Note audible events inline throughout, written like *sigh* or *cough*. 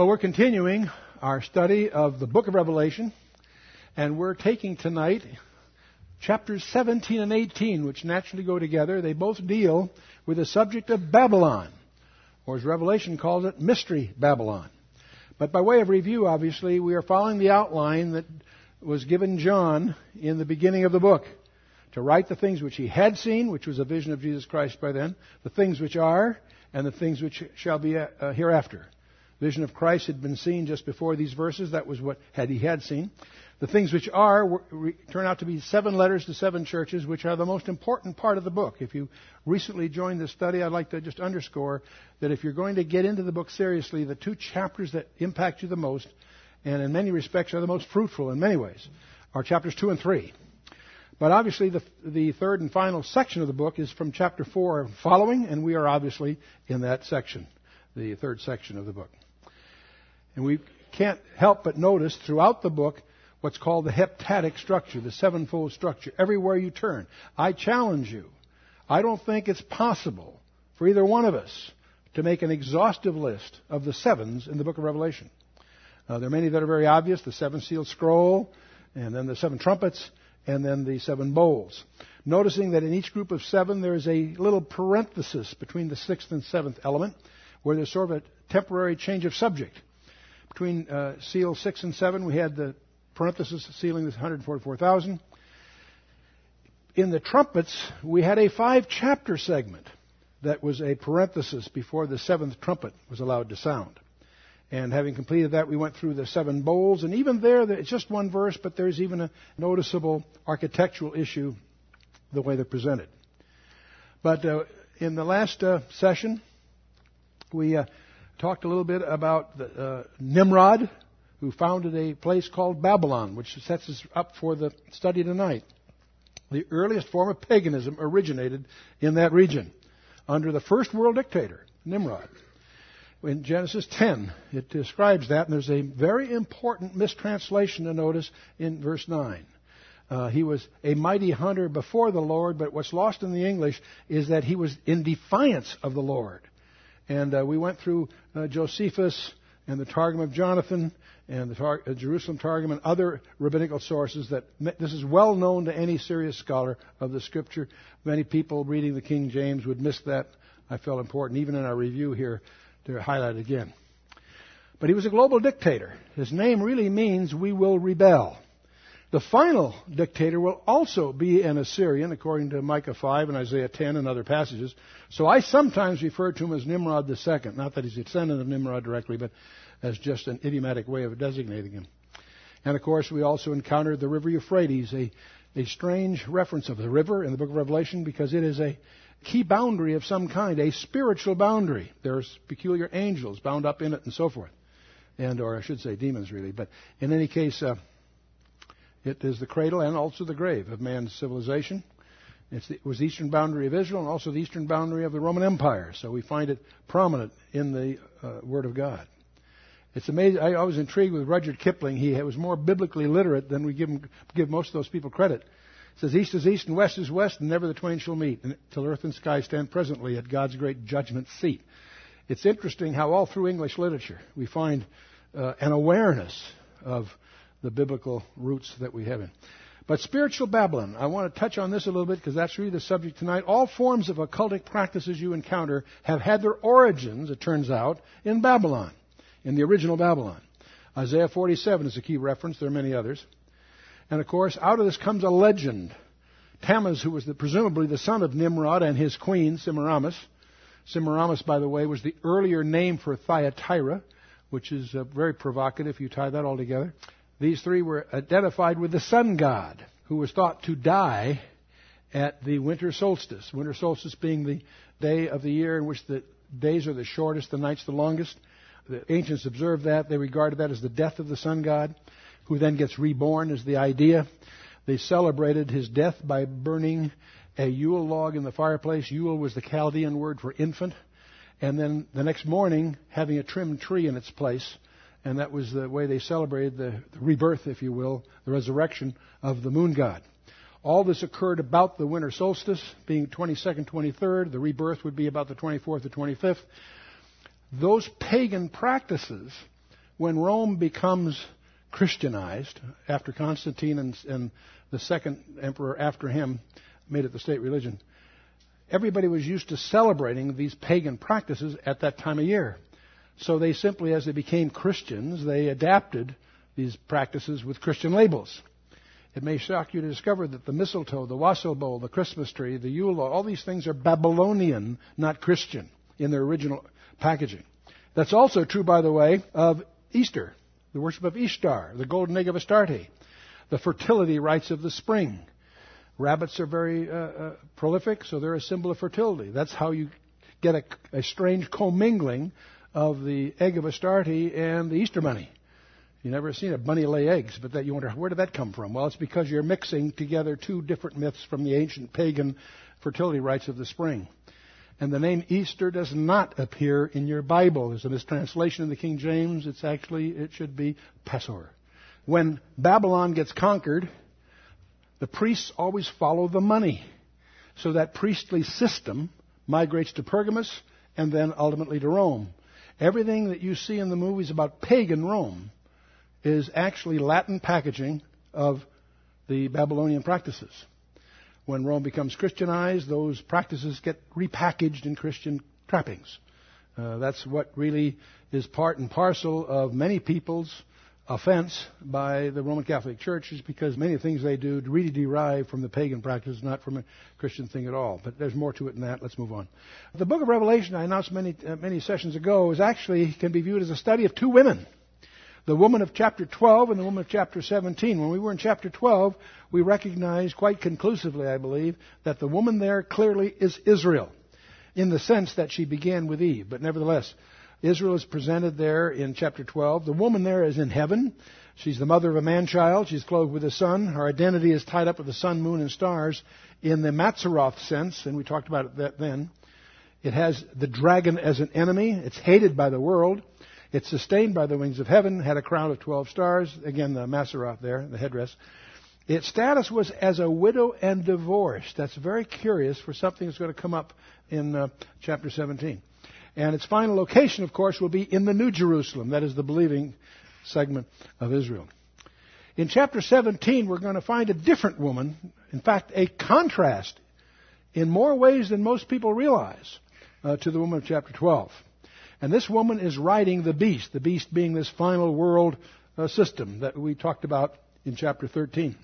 Well, we're continuing our study of the book of Revelation, and we're taking tonight chapters 17 and 18, which naturally go together. They both deal with the subject of Babylon, or as Revelation calls it, Mystery Babylon. But by way of review, obviously, we are following the outline that was given John in the beginning of the book to write the things which he had seen, which was a vision of Jesus Christ by then, the things which are, and the things which shall be uh, hereafter. Vision of Christ had been seen just before these verses. That was what had he had seen. The things which are were, re, turn out to be seven letters to seven churches, which are the most important part of the book. If you recently joined this study, I'd like to just underscore that if you're going to get into the book seriously, the two chapters that impact you the most, and in many respects are the most fruitful in many ways, are chapters two and three. But obviously, the, the third and final section of the book is from chapter 4 following, and we are obviously in that section, the third section of the book. And we can't help but notice throughout the book what's called the heptadic structure, the sevenfold structure, everywhere you turn. I challenge you. I don't think it's possible for either one of us to make an exhaustive list of the sevens in the book of Revelation. Uh, there are many that are very obvious the seven sealed scroll, and then the seven trumpets, and then the seven bowls. Noticing that in each group of seven there is a little parenthesis between the sixth and seventh element, where there's sort of a temporary change of subject. Between uh, seal six and seven, we had the parenthesis sealing this 144,000. In the trumpets, we had a five chapter segment that was a parenthesis before the seventh trumpet was allowed to sound. And having completed that, we went through the seven bowls. And even there, it's just one verse, but there's even a noticeable architectural issue the way they're presented. But uh, in the last uh, session, we uh, talked a little bit about the, uh, Nimrod, who founded a place called Babylon, which sets us up for the study tonight. The earliest form of paganism originated in that region under the first world dictator, Nimrod in Genesis 10, it describes that, and there's a very important mistranslation to notice in verse 9. Uh, he was a mighty hunter before the Lord, but what's lost in the English is that he was in defiance of the Lord. And uh, we went through uh, Josephus and the Targum of Jonathan and the Tar- uh, Jerusalem Targum and other rabbinical sources that this is well known to any serious scholar of the Scripture. Many people reading the King James would miss that. I felt important, even in our review here, to highlight again. But he was a global dictator. His name really means we will rebel. The final dictator will also be an Assyrian, according to Micah 5 and Isaiah 10 and other passages. So I sometimes refer to him as Nimrod II. Not that he's a descendant of Nimrod directly, but as just an idiomatic way of designating him. And of course, we also encountered the river Euphrates, a, a strange reference of the river in the book of Revelation because it is a key boundary of some kind, a spiritual boundary. There's peculiar angels bound up in it and so forth. And, or I should say demons really. But in any case, uh, it is the cradle and also the grave of man's civilization. The, it was the eastern boundary of Israel and also the eastern boundary of the Roman Empire. So we find it prominent in the uh, Word of God. It's amazing. I, I was intrigued with Rudyard Kipling. He was more biblically literate than we give, him, give most of those people credit. It says, East is east and west is west, and never the twain shall meet, till earth and sky stand presently at God's great judgment seat. It's interesting how all through English literature we find uh, an awareness of the biblical roots that we have in. But spiritual Babylon, I want to touch on this a little bit because that's really the subject tonight. All forms of occultic practices you encounter have had their origins, it turns out, in Babylon, in the original Babylon. Isaiah 47 is a key reference. There are many others. And of course, out of this comes a legend. Tammuz, who was the, presumably the son of Nimrod and his queen, Semiramis. Semiramis, by the way, was the earlier name for Thyatira, which is uh, very provocative if you tie that all together. These three were identified with the sun god, who was thought to die at the winter solstice. Winter solstice being the day of the year in which the days are the shortest, the nights the longest. The ancients observed that. They regarded that as the death of the sun god who then gets reborn, is the idea. They celebrated his death by burning a Yule log in the fireplace. Yule was the Chaldean word for infant. And then the next morning, having a trimmed tree in its place. And that was the way they celebrated the, the rebirth, if you will, the resurrection of the moon god. All this occurred about the winter solstice, being 22nd, 23rd. The rebirth would be about the 24th or 25th. Those pagan practices when Rome becomes Christianized after Constantine and, and the second emperor after him made it the state religion, everybody was used to celebrating these pagan practices at that time of year. So they simply, as they became Christians, they adapted these practices with Christian labels. It may shock you to discover that the mistletoe, the wassail bowl, the Christmas tree, the Yule log, all these things are Babylonian, not Christian, in their original packaging. That's also true, by the way, of Easter, the worship of Ishtar, the golden egg of Astarte, the fertility rites of the spring. Rabbits are very uh, uh, prolific, so they're a symbol of fertility. That's how you get a, a strange commingling of the egg of Astarte and the Easter bunny. You never seen a bunny lay eggs, but that you wonder where did that come from? Well, it's because you're mixing together two different myths from the ancient pagan fertility rites of the spring. And the name Easter does not appear in your Bible. There's a mistranslation in the King James. It's actually, it should be Passover. When Babylon gets conquered, the priests always follow the money. So that priestly system migrates to Pergamus and then ultimately to Rome. Everything that you see in the movies about pagan Rome is actually Latin packaging of the Babylonian practices when Rome becomes Christianized, those practices get repackaged in Christian trappings. Uh, that's what really is part and parcel of many people's offense by the Roman Catholic Church is because many things they do really derive from the pagan practice, not from a Christian thing at all. But there's more to it than that. Let's move on. The book of Revelation, I announced many, uh, many sessions ago, is actually can be viewed as a study of two women the woman of chapter 12 and the woman of chapter 17. When we were in chapter 12, we recognized quite conclusively, I believe, that the woman there clearly is Israel, in the sense that she began with Eve. But nevertheless, Israel is presented there in chapter 12. The woman there is in heaven. She's the mother of a man child. She's clothed with a sun. Her identity is tied up with the sun, moon, and stars in the Mazzaroth sense, and we talked about that then. It has the dragon as an enemy. It's hated by the world. It's sustained by the wings of heaven, had a crown of 12 stars. Again, the Mazzaroth there, the headdress. Its status was as a widow and divorced. That's very curious for something that's going to come up in uh, chapter 17. And its final location, of course, will be in the New Jerusalem. That is the believing segment of Israel. In chapter 17, we're going to find a different woman. In fact, a contrast in more ways than most people realize uh, to the woman of chapter 12. And this woman is riding the beast, the beast being this final world uh, system that we talked about in chapter 13.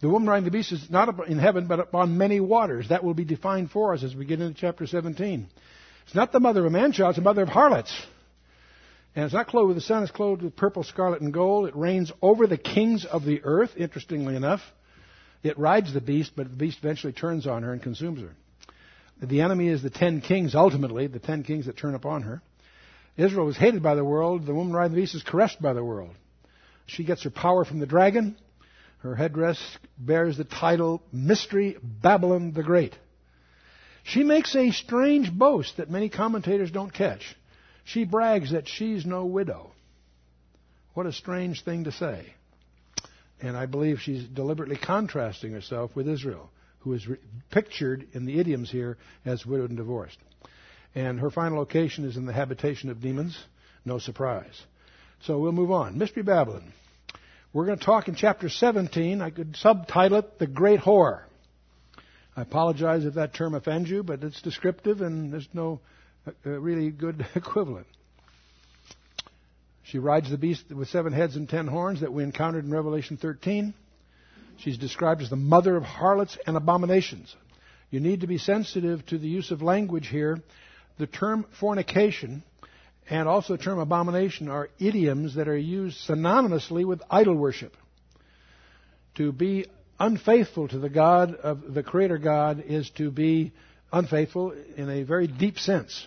The woman riding the beast is not in heaven, but upon many waters. That will be defined for us as we get into chapter 17. It's not the mother of a man child, it's the mother of harlots. And it's not clothed with the sun, it's clothed with purple, scarlet, and gold. It reigns over the kings of the earth, interestingly enough. It rides the beast, but the beast eventually turns on her and consumes her. The enemy is the ten kings, ultimately, the ten kings that turn upon her. Israel was hated by the world. The woman riding the beast is caressed by the world. She gets her power from the dragon. Her headdress bears the title Mystery Babylon the Great. She makes a strange boast that many commentators don't catch. She brags that she's no widow. What a strange thing to say. And I believe she's deliberately contrasting herself with Israel who is re- pictured in the idioms here as widowed and divorced. And her final location is in the habitation of demons. No surprise. So we'll move on. Mystery Babylon. We're going to talk in chapter 17. I could subtitle it The Great Whore. I apologize if that term offends you, but it's descriptive and there's no uh, really good *laughs* equivalent. She rides the beast with seven heads and ten horns that we encountered in Revelation 13. She's described as the mother of harlots and abominations. You need to be sensitive to the use of language here. The term fornication and also the term abomination are idioms that are used synonymously with idol worship. To be unfaithful to the God of the Creator God is to be unfaithful in a very deep sense.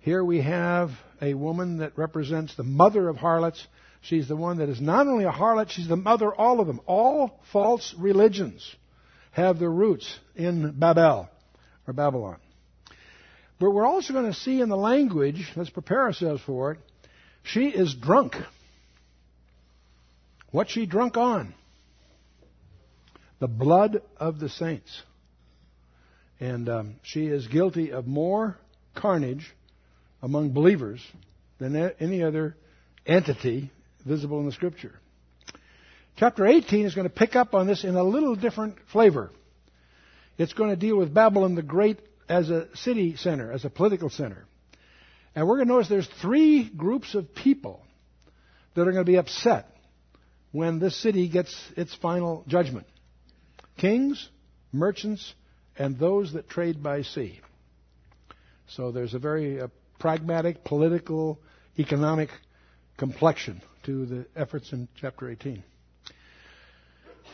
Here we have a woman that represents the mother of harlots She's the one that is not only a harlot, she's the mother of all of them. All false religions have their roots in Babel or Babylon. But we're also going to see in the language, let's prepare ourselves for it, she is drunk. What's she drunk on? The blood of the saints. And um, she is guilty of more carnage among believers than any other entity visible in the Scripture. Chapter 18 is going to pick up on this in a little different flavor. It's going to deal with Babylon the Great as a city center, as a political center. And we're going to notice there's three groups of people that are going to be upset when this city gets its final judgment kings, merchants, and those that trade by sea. So there's a very uh, pragmatic, political, economic complexion to the efforts in chapter 18.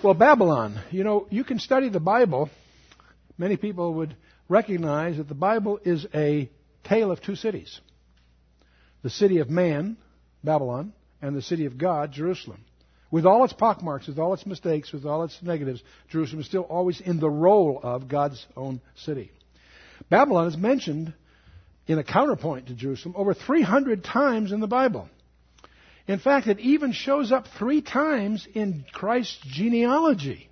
Well, Babylon, you know, you can study the Bible. Many people would recognize that the Bible is a tale of two cities the city of man, Babylon, and the city of God, Jerusalem. With all its pockmarks, with all its mistakes, with all its negatives, Jerusalem is still always in the role of God's own city. Babylon is mentioned in a counterpoint to Jerusalem over 300 times in the Bible. In fact, it even shows up three times in Christ's genealogy.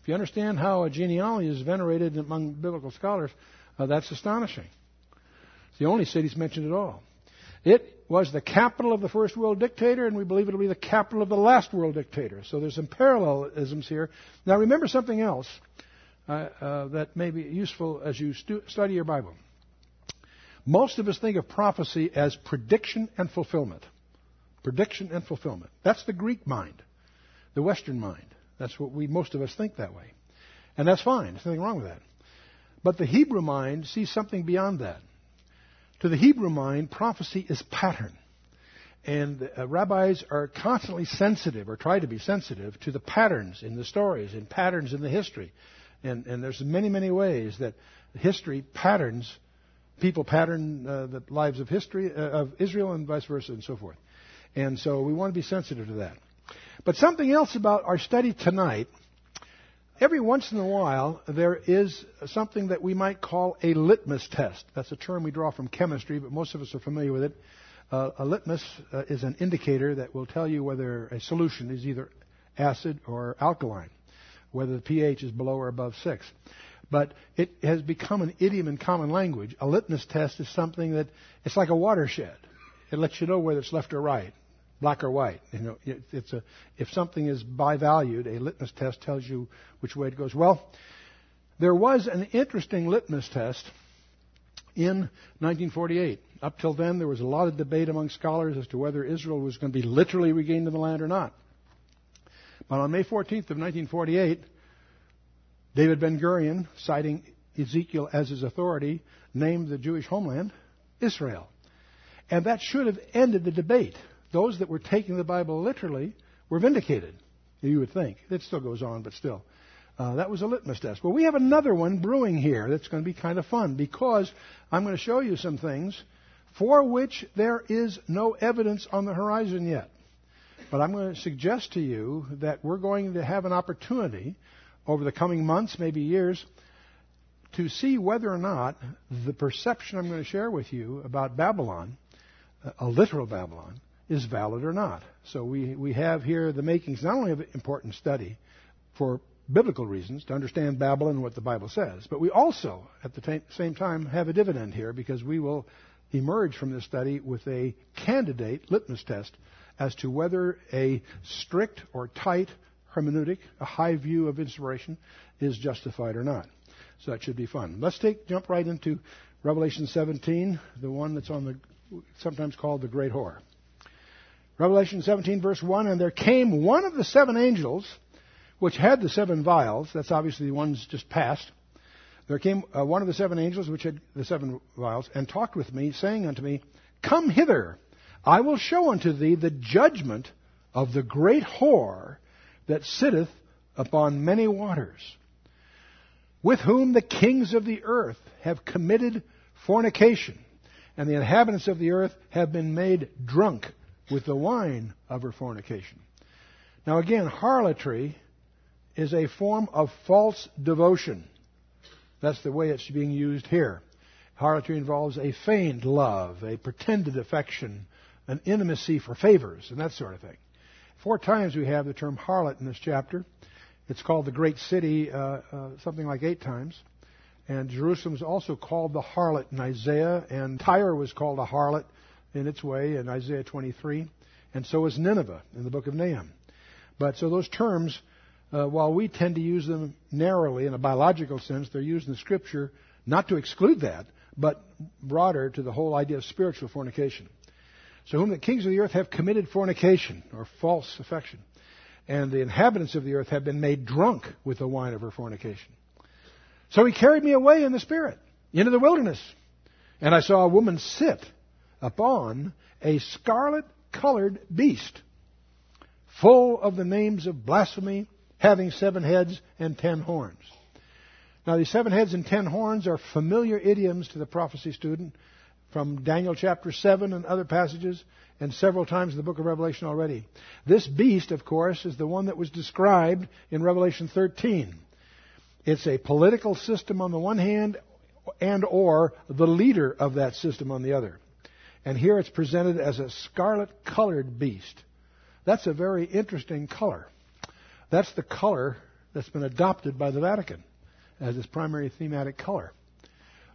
If you understand how a genealogy is venerated among biblical scholars, uh, that's astonishing. It's the only city mentioned at all. It was the capital of the first world dictator, and we believe it'll be the capital of the last world dictator. So there's some parallelisms here. Now remember something else uh, uh, that may be useful as you stu- study your Bible. Most of us think of prophecy as prediction and fulfillment. Prediction and fulfillment. That's the Greek mind, the Western mind. That's what we, most of us think that way. And that's fine. There's nothing wrong with that. But the Hebrew mind sees something beyond that. To the Hebrew mind, prophecy is pattern. And uh, rabbis are constantly sensitive, or try to be sensitive, to the patterns in the stories and patterns in the history. And, and there's many, many ways that history patterns, people pattern uh, the lives of history, uh, of Israel and vice versa and so forth. And so we want to be sensitive to that. But something else about our study tonight Every once in a while, there is something that we might call a litmus test. That's a term we draw from chemistry, but most of us are familiar with it. Uh, a litmus uh, is an indicator that will tell you whether a solution is either acid or alkaline, whether the pH is below or above 6. But it has become an idiom in common language. A litmus test is something that it's like a watershed. It lets you know whether it's left or right black or white. You know, it's a, if something is bivalued, a litmus test tells you which way it goes. Well, there was an interesting litmus test in 1948. Up till then, there was a lot of debate among scholars as to whether Israel was going to be literally regained in the land or not. But on May 14th of 1948, David Ben Gurion, citing Ezekiel as his authority, named the Jewish homeland Israel. And that should have ended the debate those that were taking the Bible literally were vindicated, you would think. It still goes on, but still. Uh, that was a litmus test. Well, we have another one brewing here that's going to be kind of fun because I'm going to show you some things for which there is no evidence on the horizon yet. But I'm going to suggest to you that we're going to have an opportunity over the coming months, maybe years, to see whether or not the perception I'm going to share with you about Babylon, a literal Babylon, is valid or not. So we, we have here the makings not only of an important study for biblical reasons to understand Babylon and what the Bible says, but we also, at the t- same time, have a dividend here because we will emerge from this study with a candidate litmus test as to whether a strict or tight hermeneutic, a high view of inspiration, is justified or not. So that should be fun. Let's take jump right into Revelation 17, the one that's on the sometimes called the Great Whore. Revelation 17, verse 1 And there came one of the seven angels, which had the seven vials. That's obviously the ones just passed. There came uh, one of the seven angels, which had the seven vials, and talked with me, saying unto me, Come hither, I will show unto thee the judgment of the great whore that sitteth upon many waters, with whom the kings of the earth have committed fornication, and the inhabitants of the earth have been made drunk with the wine of her fornication. Now, again, harlotry is a form of false devotion. That's the way it's being used here. Harlotry involves a feigned love, a pretended affection, an intimacy for favors, and that sort of thing. Four times we have the term harlot in this chapter. It's called the great city uh, uh, something like eight times. And Jerusalem is also called the harlot in Isaiah, and Tyre was called a harlot in its way in Isaiah 23. and so is Nineveh in the book of Nahum. But so those terms, uh, while we tend to use them narrowly in a biological sense, they're used in the Scripture not to exclude that, but broader to the whole idea of spiritual fornication. So whom the kings of the earth have committed fornication or false affection, and the inhabitants of the earth have been made drunk with the wine of her fornication. So he carried me away in the spirit into the wilderness, and I saw a woman sit upon a scarlet colored beast, full of the names of blasphemy, having seven heads and ten horns. Now, these seven heads and ten horns are familiar idioms to the prophecy student from Daniel chapter 7 and other passages, and several times in the book of Revelation already. This beast, of course, is the one that was described in Revelation 13. It's a political system on the one hand and or the leader of that system on the other. And here it's presented as a scarlet colored beast. That's a very interesting color. That's the color that's been adopted by the Vatican as its primary thematic color.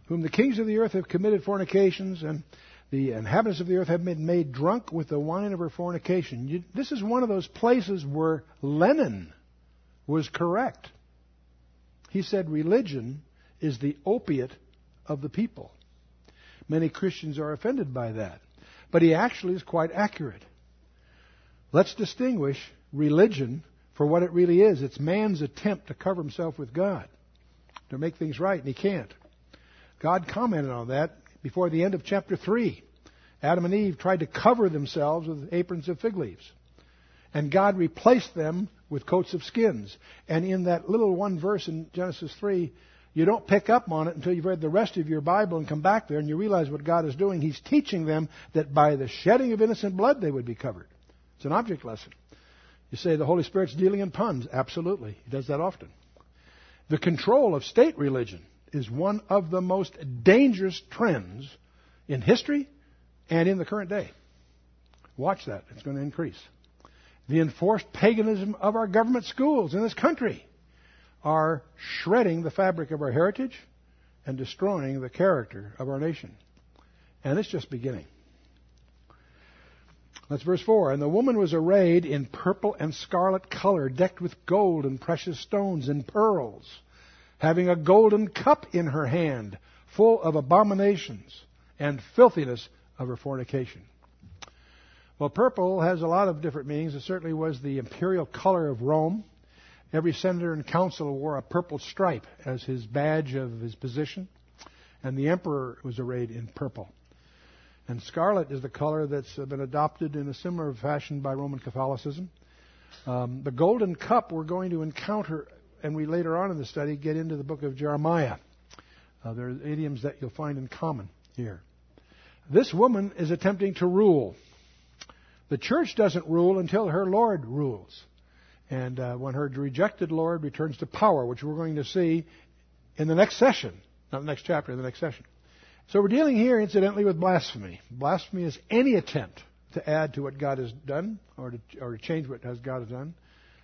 Whom the kings of the earth have committed fornications, and the inhabitants of the earth have been made drunk with the wine of her fornication. You, this is one of those places where Lenin was correct. He said religion is the opiate of the people. Many Christians are offended by that. But he actually is quite accurate. Let's distinguish religion for what it really is. It's man's attempt to cover himself with God, to make things right, and he can't. God commented on that before the end of chapter 3. Adam and Eve tried to cover themselves with aprons of fig leaves. And God replaced them with coats of skins. And in that little one verse in Genesis 3, you don't pick up on it until you've read the rest of your Bible and come back there and you realize what God is doing. He's teaching them that by the shedding of innocent blood they would be covered. It's an object lesson. You say the Holy Spirit's dealing in puns. Absolutely. He does that often. The control of state religion is one of the most dangerous trends in history and in the current day. Watch that. It's going to increase. The enforced paganism of our government schools in this country are shredding the fabric of our heritage and destroying the character of our nation. And it's just beginning. That's verse 4. And the woman was arrayed in purple and scarlet color, decked with gold and precious stones and pearls, having a golden cup in her hand, full of abominations and filthiness of her fornication. Well, purple has a lot of different meanings. It certainly was the imperial color of Rome. Every senator and council wore a purple stripe as his badge of his position, and the emperor was arrayed in purple. And scarlet is the color that's been adopted in a similar fashion by Roman Catholicism. Um, the golden cup we're going to encounter, and we later on in the study get into the book of Jeremiah. Uh, there are idioms that you'll find in common here. This woman is attempting to rule. The church doesn't rule until her Lord rules. And uh, when her rejected Lord returns to power, which we're going to see in the next session, not the next chapter, in the next session. So we're dealing here, incidentally, with blasphemy. Blasphemy is any attempt to add to what God has done or to, or to change what has God has done.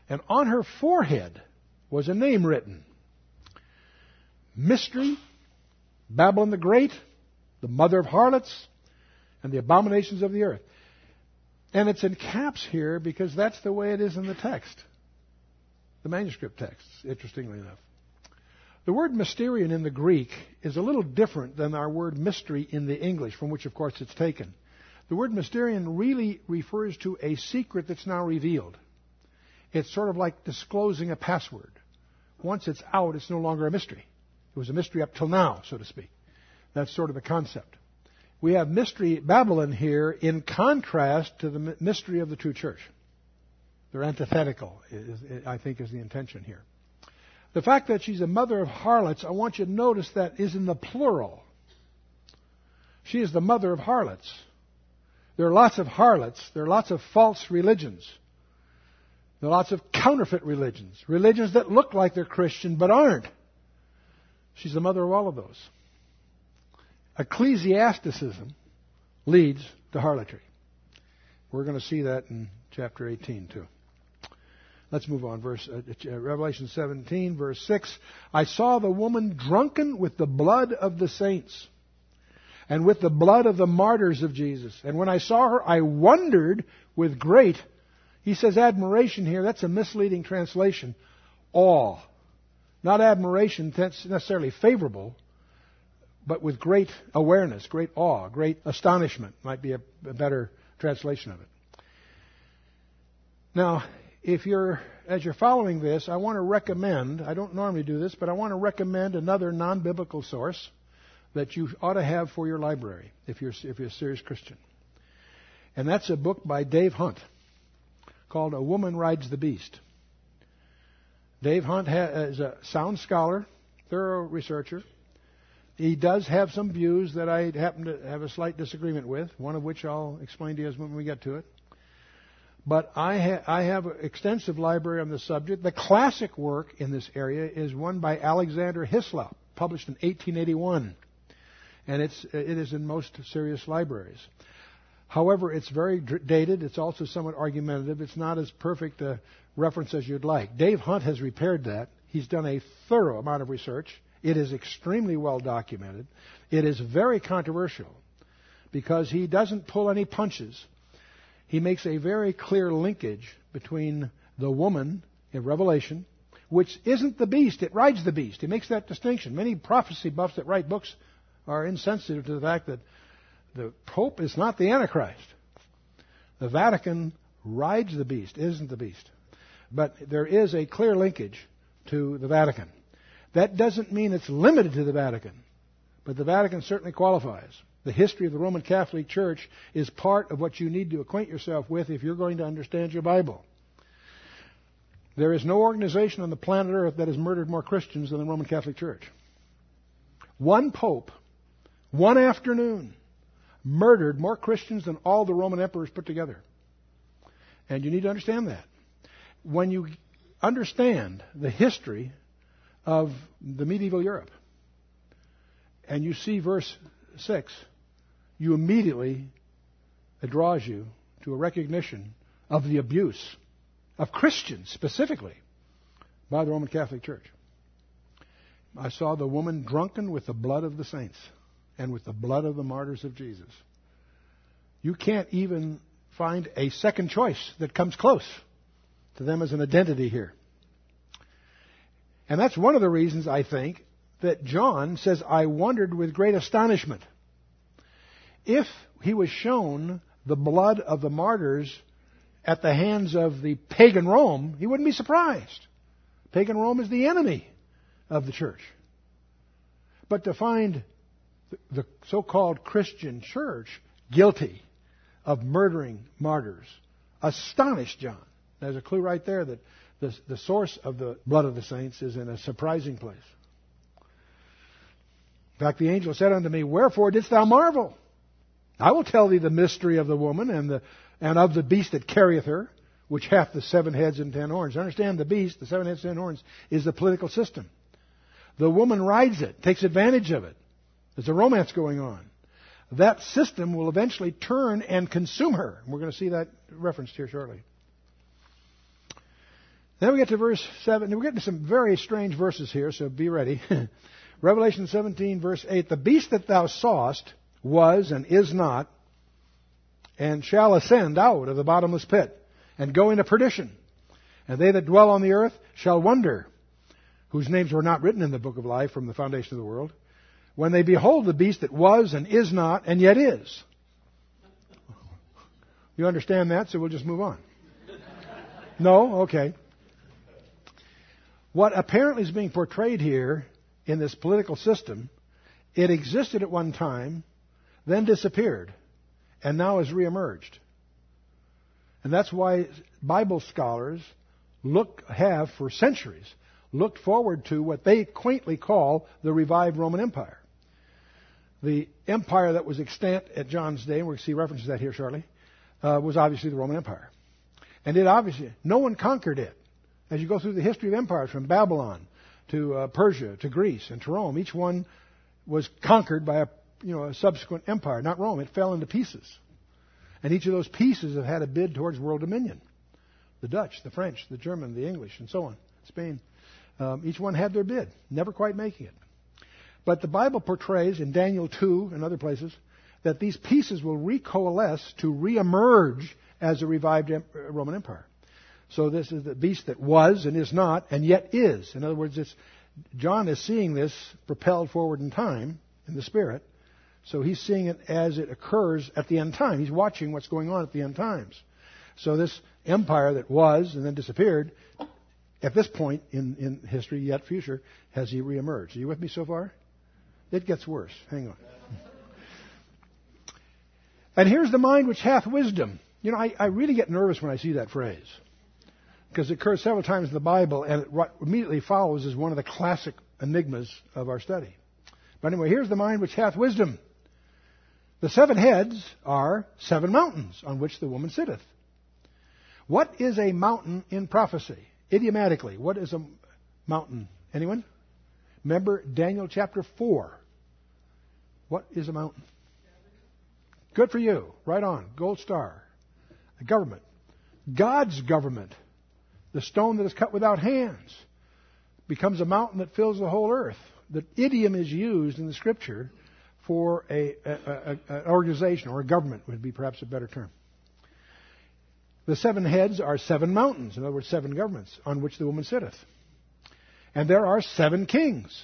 And on her forehead was a name written Mystery, Babylon the Great, the mother of harlots, and the abominations of the earth. And it's in caps here because that's the way it is in the text the manuscript texts, interestingly enough. The word mysterion in the Greek is a little different than our word mystery in the English, from which, of course, it's taken. The word mysterion really refers to a secret that's now revealed. It's sort of like disclosing a password. Once it's out, it's no longer a mystery. It was a mystery up till now, so to speak. That's sort of the concept. We have mystery Babylon here in contrast to the mystery of the true church. They're antithetical, I think, is the intention here. The fact that she's a mother of harlots, I want you to notice that is in the plural. She is the mother of harlots. There are lots of harlots. There are lots of false religions. There are lots of counterfeit religions. Religions that look like they're Christian but aren't. She's the mother of all of those. Ecclesiasticism leads to harlotry. We're going to see that in chapter 18 too. Let's move on. Verse uh, uh, Revelation 17, verse 6. I saw the woman drunken with the blood of the saints and with the blood of the martyrs of Jesus. And when I saw her, I wondered with great, he says admiration here, that's a misleading translation, awe. Not admiration necessarily favorable, but with great awareness, great awe, great astonishment might be a, a better translation of it. Now, if you're, as you're following this, I want to recommend, I don't normally do this, but I want to recommend another non biblical source that you ought to have for your library if you're, if you're a serious Christian. And that's a book by Dave Hunt called A Woman Rides the Beast. Dave Hunt is a sound scholar, thorough researcher. He does have some views that I happen to have a slight disagreement with, one of which I'll explain to you when we get to it. But I, ha- I have an extensive library on the subject. The classic work in this area is one by Alexander Hislop, published in 1881 and it's, it is in most serious libraries. However, it's very dated. It's also somewhat argumentative. It's not as perfect a reference as you'd like. Dave Hunt has repaired that. He's done a thorough amount of research. It is extremely well documented. It is very controversial because he doesn't pull any punches. He makes a very clear linkage between the woman in Revelation, which isn't the beast, it rides the beast. He makes that distinction. Many prophecy buffs that write books are insensitive to the fact that the Pope is not the Antichrist. The Vatican rides the beast, isn't the beast. But there is a clear linkage to the Vatican. That doesn't mean it's limited to the Vatican, but the Vatican certainly qualifies. The history of the Roman Catholic Church is part of what you need to acquaint yourself with if you're going to understand your Bible. There is no organization on the planet Earth that has murdered more Christians than the Roman Catholic Church. One pope one afternoon, murdered more Christians than all the Roman emperors put together. And you need to understand that. When you understand the history of the medieval Europe, and you see verse 6, you immediately, it draws you to a recognition of the abuse of Christians specifically by the Roman Catholic Church. I saw the woman drunken with the blood of the saints and with the blood of the martyrs of Jesus. You can't even find a second choice that comes close to them as an identity here. And that's one of the reasons I think that John says, I wondered with great astonishment. If he was shown the blood of the martyrs at the hands of the pagan Rome, he wouldn't be surprised. Pagan Rome is the enemy of the church. But to find the so called Christian church guilty of murdering martyrs astonished John. There's a clue right there that the, the source of the blood of the saints is in a surprising place. In fact, the angel said unto me, Wherefore didst thou marvel? I will tell thee the mystery of the woman and, the, and of the beast that carrieth her, which hath the seven heads and ten horns. Understand the beast, the seven heads and ten horns, is the political system. The woman rides it, takes advantage of it. There's a romance going on. That system will eventually turn and consume her. We're going to see that referenced here shortly. Then we get to verse 7. We're getting some very strange verses here, so be ready. *laughs* Revelation 17, verse 8. The beast that thou sawest was and is not, and shall ascend out of the bottomless pit, and go into perdition. And they that dwell on the earth shall wonder, whose names were not written in the book of life from the foundation of the world, when they behold the beast that was and is not and yet is. You understand that, so we'll just move on. No? Okay. What apparently is being portrayed here in this political system, it existed at one time, then disappeared, and now has reemerged. And that's why Bible scholars look have for centuries looked forward to what they quaintly call the revived Roman Empire the empire that was extant at John's day, and we'll see references to that here shortly, uh, was obviously the Roman Empire. And it obviously, no one conquered it. As you go through the history of empires, from Babylon to uh, Persia to Greece and to Rome, each one was conquered by a, you know, a subsequent empire. Not Rome, it fell into pieces. And each of those pieces have had a bid towards world dominion. The Dutch, the French, the German, the English, and so on, Spain. Um, each one had their bid, never quite making it. But the Bible portrays in Daniel 2 and other places that these pieces will recoalesce to reemerge as a revived Roman Empire. So this is the beast that was and is not and yet is. In other words, John is seeing this propelled forward in time in the Spirit. So he's seeing it as it occurs at the end time. He's watching what's going on at the end times. So this empire that was and then disappeared, at this point in, in history, yet future, has he reemerged. Are you with me so far? It gets worse. Hang on. *laughs* And here's the mind which hath wisdom. You know, I, I really get nervous when I see that phrase because it occurs several times in the Bible, and what immediately follows is one of the classic enigmas of our study. But anyway, here's the mind which hath wisdom. The seven heads are seven mountains on which the woman sitteth. What is a mountain in prophecy? Idiomatically, what is a mountain? Anyone? Remember Daniel chapter 4. What is a mountain? Good for you. Right on. Gold star. A government. God's government. The stone that is cut without hands becomes a mountain that fills the whole earth. The idiom is used in the scripture for a, a, a, an organization or a government would be perhaps a better term. The seven heads are seven mountains, in other words, seven governments on which the woman sitteth. And there are seven kings.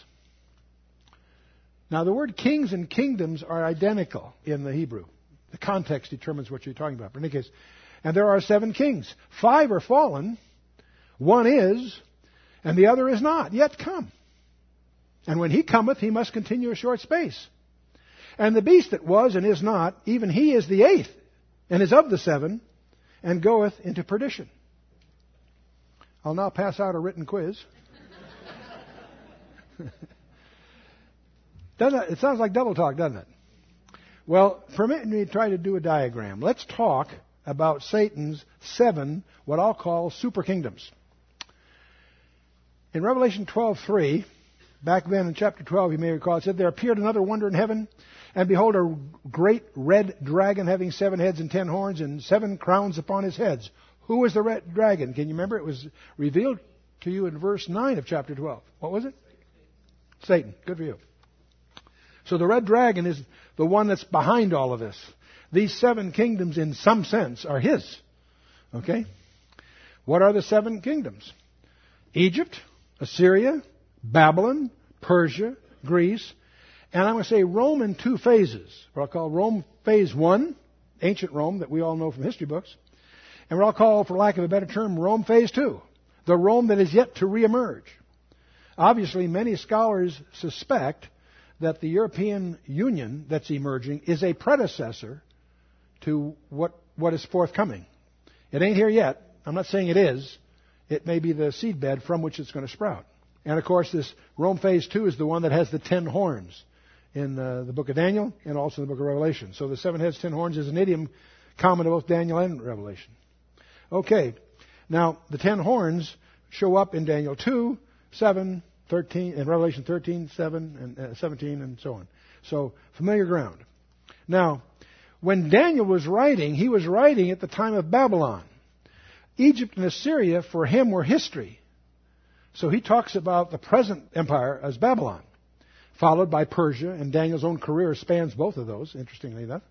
Now, the word kings and kingdoms are identical in the Hebrew. The context determines what you're talking about. But in any case, and there are seven kings. Five are fallen, one is, and the other is not yet come. And when he cometh, he must continue a short space. And the beast that was and is not, even he is the eighth, and is of the seven, and goeth into perdition. I'll now pass out a written quiz. *laughs* it, it sounds like double talk, doesn't it? Well, permit me to try to do a diagram. Let's talk about Satan's seven, what I'll call super kingdoms. In Revelation 12:3, back then in chapter 12, you may recall, it said, There appeared another wonder in heaven, and behold, a great red dragon having seven heads and ten horns and seven crowns upon his heads. Who was the red dragon? Can you remember? It was revealed to you in verse 9 of chapter 12. What was it? Satan. Good for you. So the red dragon is the one that's behind all of this. These seven kingdoms, in some sense, are his. Okay? What are the seven kingdoms? Egypt, Assyria, Babylon, Persia, Greece, and I'm going to say Rome in two phases. What I'll call Rome phase one, ancient Rome that we all know from history books. And what I'll call, for lack of a better term, Rome phase two, the Rome that is yet to reemerge. Obviously, many scholars suspect that the European Union that's emerging is a predecessor to what, what is forthcoming. It ain't here yet. I'm not saying it is. It may be the seedbed from which it's going to sprout. And of course, this Rome phase two is the one that has the ten horns in uh, the book of Daniel and also in the book of Revelation. So the seven heads, ten horns is an idiom common to both Daniel and Revelation. Okay. Now, the ten horns show up in Daniel 2, 7, 13, and Revelation 13, 7, and uh, 17, and so on. So, familiar ground. Now, when Daniel was writing, he was writing at the time of Babylon. Egypt and Assyria, for him, were history. So he talks about the present empire as Babylon followed by Persia, and Daniel's own career spans both of those, interestingly enough.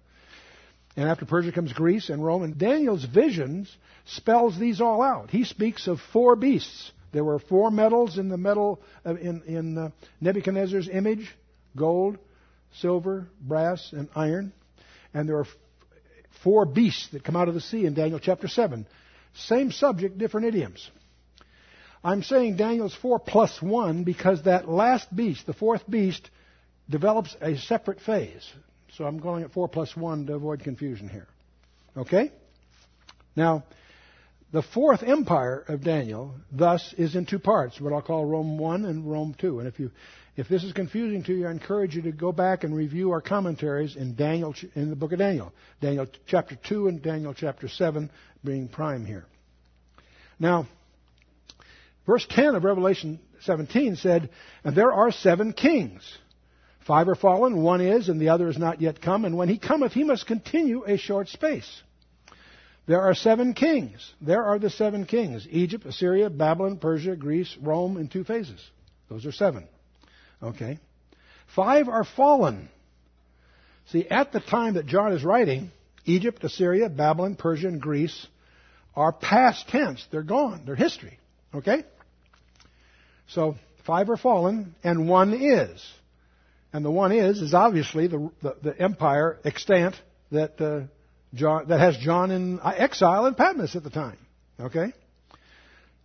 And after Persia comes Greece and Rome. And Daniel's visions spells these all out. He speaks of four beasts. There were four metals in the metal uh, in, in uh, Nebuchadnezzar's image: gold, silver, brass, and iron. And there are f- four beasts that come out of the sea in Daniel chapter seven. Same subject, different idioms. I'm saying Daniel's 4 plus 1 because that last beast, the fourth beast, develops a separate phase. So I'm going at 4 plus 1 to avoid confusion here. Okay? Now, the fourth empire of Daniel, thus, is in two parts, what I'll call Rome 1 and Rome 2. And if you if this is confusing to you, I encourage you to go back and review our commentaries in Daniel in the book of Daniel. Daniel chapter 2 and Daniel chapter 7 being prime here. Now, Verse 10 of Revelation 17 said, And there are seven kings. Five are fallen, one is, and the other is not yet come. And when he cometh, he must continue a short space. There are seven kings. There are the seven kings Egypt, Assyria, Babylon, Persia, Greece, Rome in two phases. Those are seven. Okay. Five are fallen. See, at the time that John is writing, Egypt, Assyria, Babylon, Persia, and Greece are past tense. They're gone. They're history. Okay? So, five are fallen, and one is. And the one is, is obviously the, the, the empire extant that, uh, John, that has John in exile in Patmos at the time. Okay?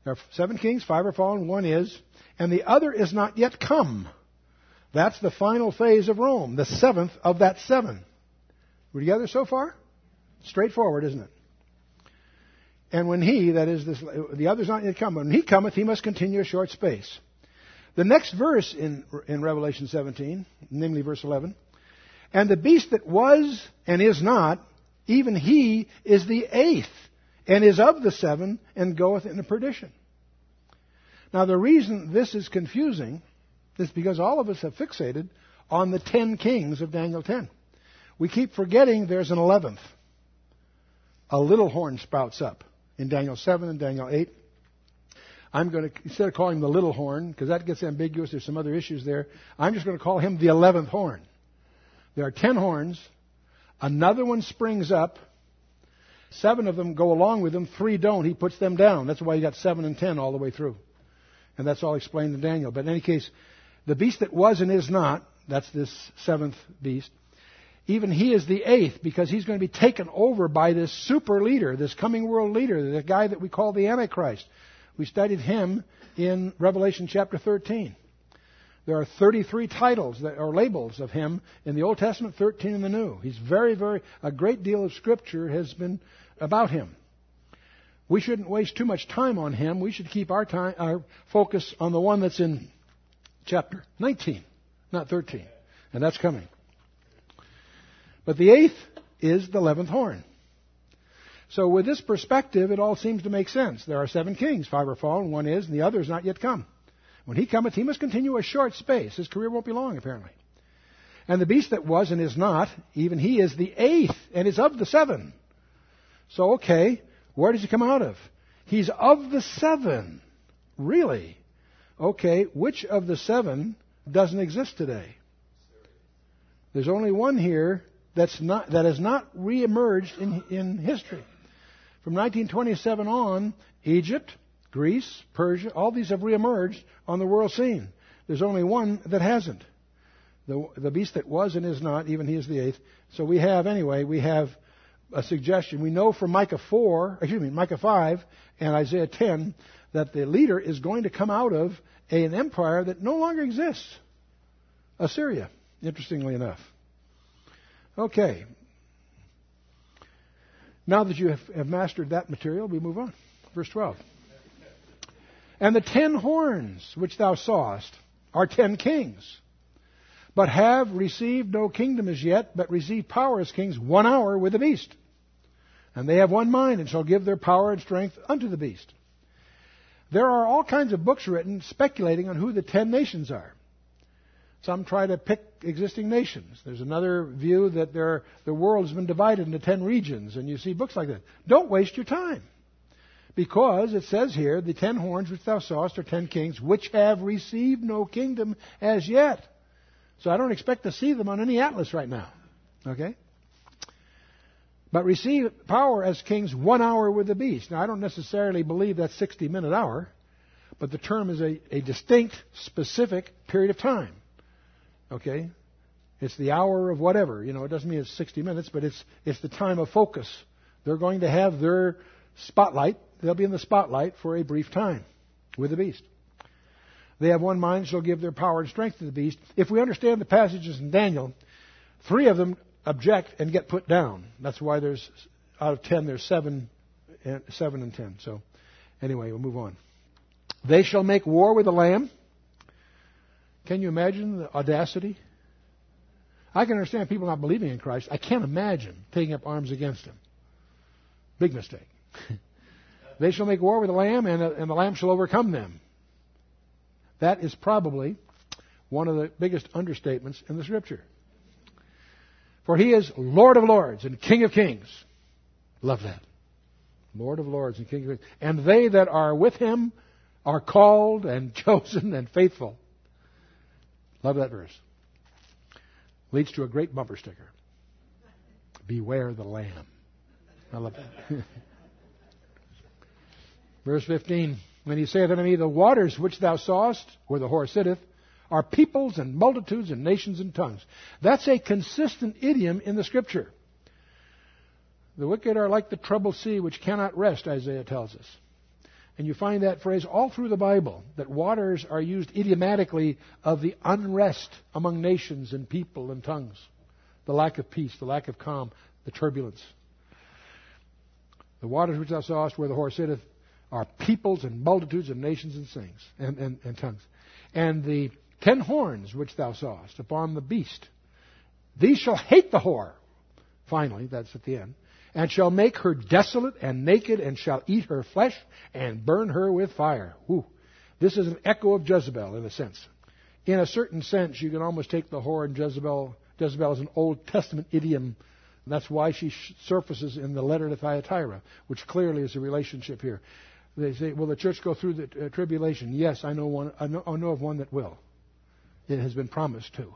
There are seven kings, five are fallen, one is, and the other is not yet come. That's the final phase of Rome, the seventh of that seven. We're together so far? Straightforward, isn't it? And when he, that is, this, the other's not yet come, when he cometh, he must continue a short space. The next verse in, in Revelation 17, namely verse 11, and the beast that was and is not, even he is the eighth, and is of the seven, and goeth into perdition. Now, the reason this is confusing is because all of us have fixated on the ten kings of Daniel 10. We keep forgetting there's an eleventh. A little horn sprouts up in Daniel 7 and Daniel 8. I'm going to, instead of calling him the little horn, because that gets ambiguous, there's some other issues there, I'm just going to call him the eleventh horn. There are ten horns. Another one springs up. Seven of them go along with him. Three don't. He puts them down. That's why you got seven and ten all the way through. And that's all explained in Daniel. But in any case, the beast that was and is not, that's this seventh beast, even he is the eighth because he's going to be taken over by this super leader, this coming world leader, the guy that we call the Antichrist. We studied him in Revelation chapter 13. There are 33 titles that, or labels of him in the Old Testament, 13 in the New. He's very, very, a great deal of scripture has been about him. We shouldn't waste too much time on him. We should keep our time, our focus on the one that's in chapter 19, not 13. And that's coming. But the eighth is the eleventh horn. So with this perspective, it all seems to make sense. There are seven kings. Five are fallen, one is, and the other is not yet come. When he cometh, he must continue a short space. His career won't be long, apparently. And the beast that was and is not, even he is the eighth, and is of the seven. So, okay, where does he come out of? He's of the seven. Really? Okay, which of the seven doesn't exist today? There's only one here that's not, that has not reemerged in, in history. From 1927 on, Egypt, Greece, Persia, all these have reemerged on the world scene. There's only one that hasn't. The, the beast that was and is not, even he is the eighth. So we have, anyway, we have a suggestion. We know from Micah 4, excuse me, Micah 5 and Isaiah 10 that the leader is going to come out of an empire that no longer exists Assyria, interestingly enough. Okay. Now that you have, have mastered that material, we move on. Verse 12. And the ten horns which thou sawest are ten kings, but have received no kingdom as yet, but receive power as kings one hour with the beast. And they have one mind, and shall give their power and strength unto the beast. There are all kinds of books written speculating on who the ten nations are. Some try to pick existing nations. There's another view that there, the world has been divided into ten regions, and you see books like that. Don't waste your time. Because it says here, the ten horns which thou sawest are ten kings, which have received no kingdom as yet. So I don't expect to see them on any atlas right now. Okay? But receive power as kings one hour with the beast. Now I don't necessarily believe that's 60 minute hour, but the term is a, a distinct, specific period of time. Okay? It's the hour of whatever. You know, it doesn't mean it's 60 minutes, but it's, it's the time of focus. They're going to have their spotlight. They'll be in the spotlight for a brief time with the beast. They have one mind, shall give their power and strength to the beast. If we understand the passages in Daniel, three of them object and get put down. That's why there's, out of ten, there's seven, eh, seven and ten. So, anyway, we'll move on. They shall make war with the Lamb. Can you imagine the audacity? I can understand people not believing in Christ. I can't imagine taking up arms against him. Big mistake. *laughs* they shall make war with the Lamb, and, and the Lamb shall overcome them. That is probably one of the biggest understatements in the Scripture. For he is Lord of lords and King of kings. Love that. Lord of lords and King of kings. And they that are with him are called and *laughs* chosen and faithful. Love that verse. leads to a great bumper sticker. Beware the lamb. I love that. *laughs* Verse 15. When he saith unto me, The waters which thou sawest, where the whore sitteth, are peoples and multitudes and nations and tongues. That's a consistent idiom in the scripture. The wicked are like the troubled sea which cannot rest, Isaiah tells us. And you find that phrase all through the Bible, that waters are used idiomatically of the unrest among nations and people and tongues. The lack of peace, the lack of calm, the turbulence. The waters which thou sawest where the whore sitteth are peoples and multitudes of nations and things and, and, and tongues. And the ten horns which thou sawest upon the beast, these shall hate the whore. Finally, that's at the end and shall make her desolate and naked, and shall eat her flesh, and burn her with fire. Whew. This is an echo of Jezebel, in a sense. In a certain sense, you can almost take the whore and Jezebel, Jezebel is an Old Testament idiom. That's why she surfaces in the letter to Thyatira, which clearly is a relationship here. They say, "Will the church go through the uh, tribulation?" Yes, I know one. I know, I know of one that will. It has been promised to.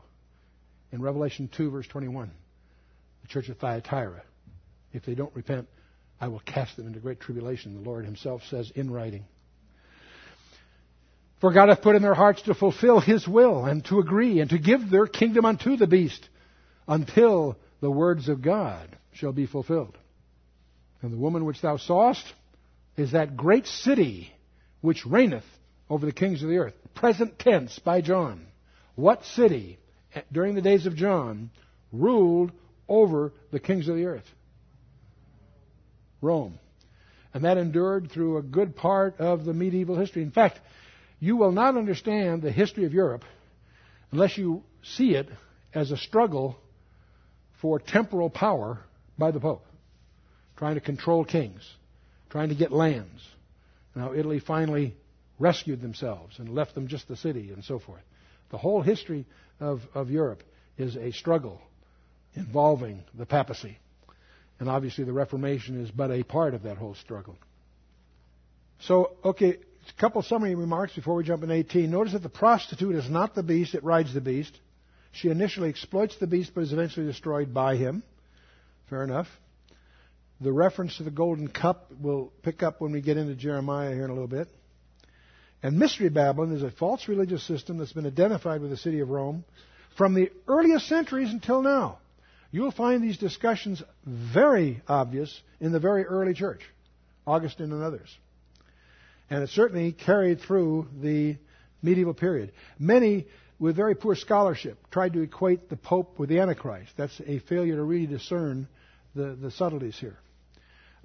In Revelation 2, verse 21, the church of Thyatira if they don't repent, I will cast them into great tribulation, the Lord Himself says in writing. For God hath put in their hearts to fulfill His will, and to agree, and to give their kingdom unto the beast, until the words of God shall be fulfilled. And the woman which thou sawest is that great city which reigneth over the kings of the earth. Present tense by John. What city, during the days of John, ruled over the kings of the earth? Rome. And that endured through a good part of the medieval history. In fact, you will not understand the history of Europe unless you see it as a struggle for temporal power by the Pope, trying to control kings, trying to get lands. Now, Italy finally rescued themselves and left them just the city and so forth. The whole history of, of Europe is a struggle involving the papacy. And obviously, the Reformation is but a part of that whole struggle. So, okay, a couple summary remarks before we jump in 18. Notice that the prostitute is not the beast, it rides the beast. She initially exploits the beast, but is eventually destroyed by him. Fair enough. The reference to the golden cup will pick up when we get into Jeremiah here in a little bit. And Mystery Babylon is a false religious system that's been identified with the city of Rome from the earliest centuries until now. You'll find these discussions very obvious in the very early church, Augustine and others. And it certainly carried through the medieval period. Many, with very poor scholarship, tried to equate the Pope with the Antichrist. That's a failure to really discern the, the subtleties here.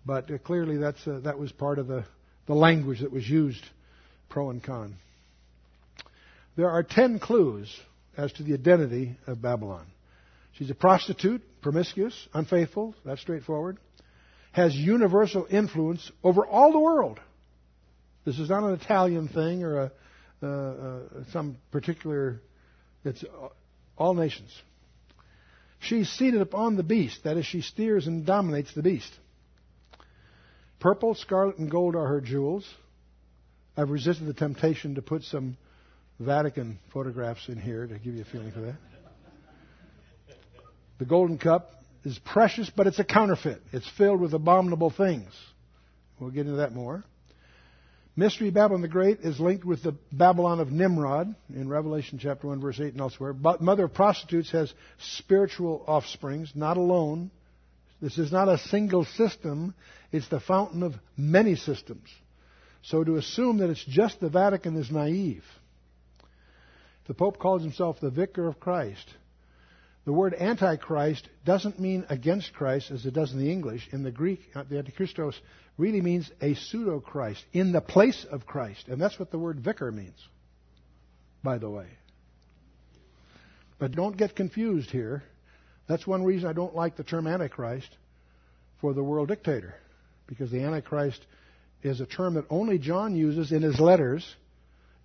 But uh, clearly, that's, uh, that was part of the, the language that was used, pro and con. There are ten clues as to the identity of Babylon. She's a prostitute, promiscuous, unfaithful, that's straightforward. Has universal influence over all the world. This is not an Italian thing or a, uh, uh, some particular, it's all nations. She's seated upon the beast, that is, she steers and dominates the beast. Purple, scarlet, and gold are her jewels. I've resisted the temptation to put some Vatican photographs in here to give you a feeling for that. The golden cup is precious, but it's a counterfeit. It's filled with abominable things. We'll get into that more. Mystery Babylon the Great is linked with the Babylon of Nimrod in Revelation chapter 1, verse 8 and elsewhere. But mother of prostitutes has spiritual offsprings, not alone. This is not a single system, it's the fountain of many systems. So to assume that it's just the Vatican is naive. The Pope calls himself the vicar of Christ. The word antichrist doesn't mean against Christ as it does in the English. In the Greek, uh, the antichristos really means a pseudo Christ, in the place of Christ. And that's what the word vicar means, by the way. But don't get confused here. That's one reason I don't like the term antichrist for the world dictator, because the antichrist is a term that only John uses in his letters.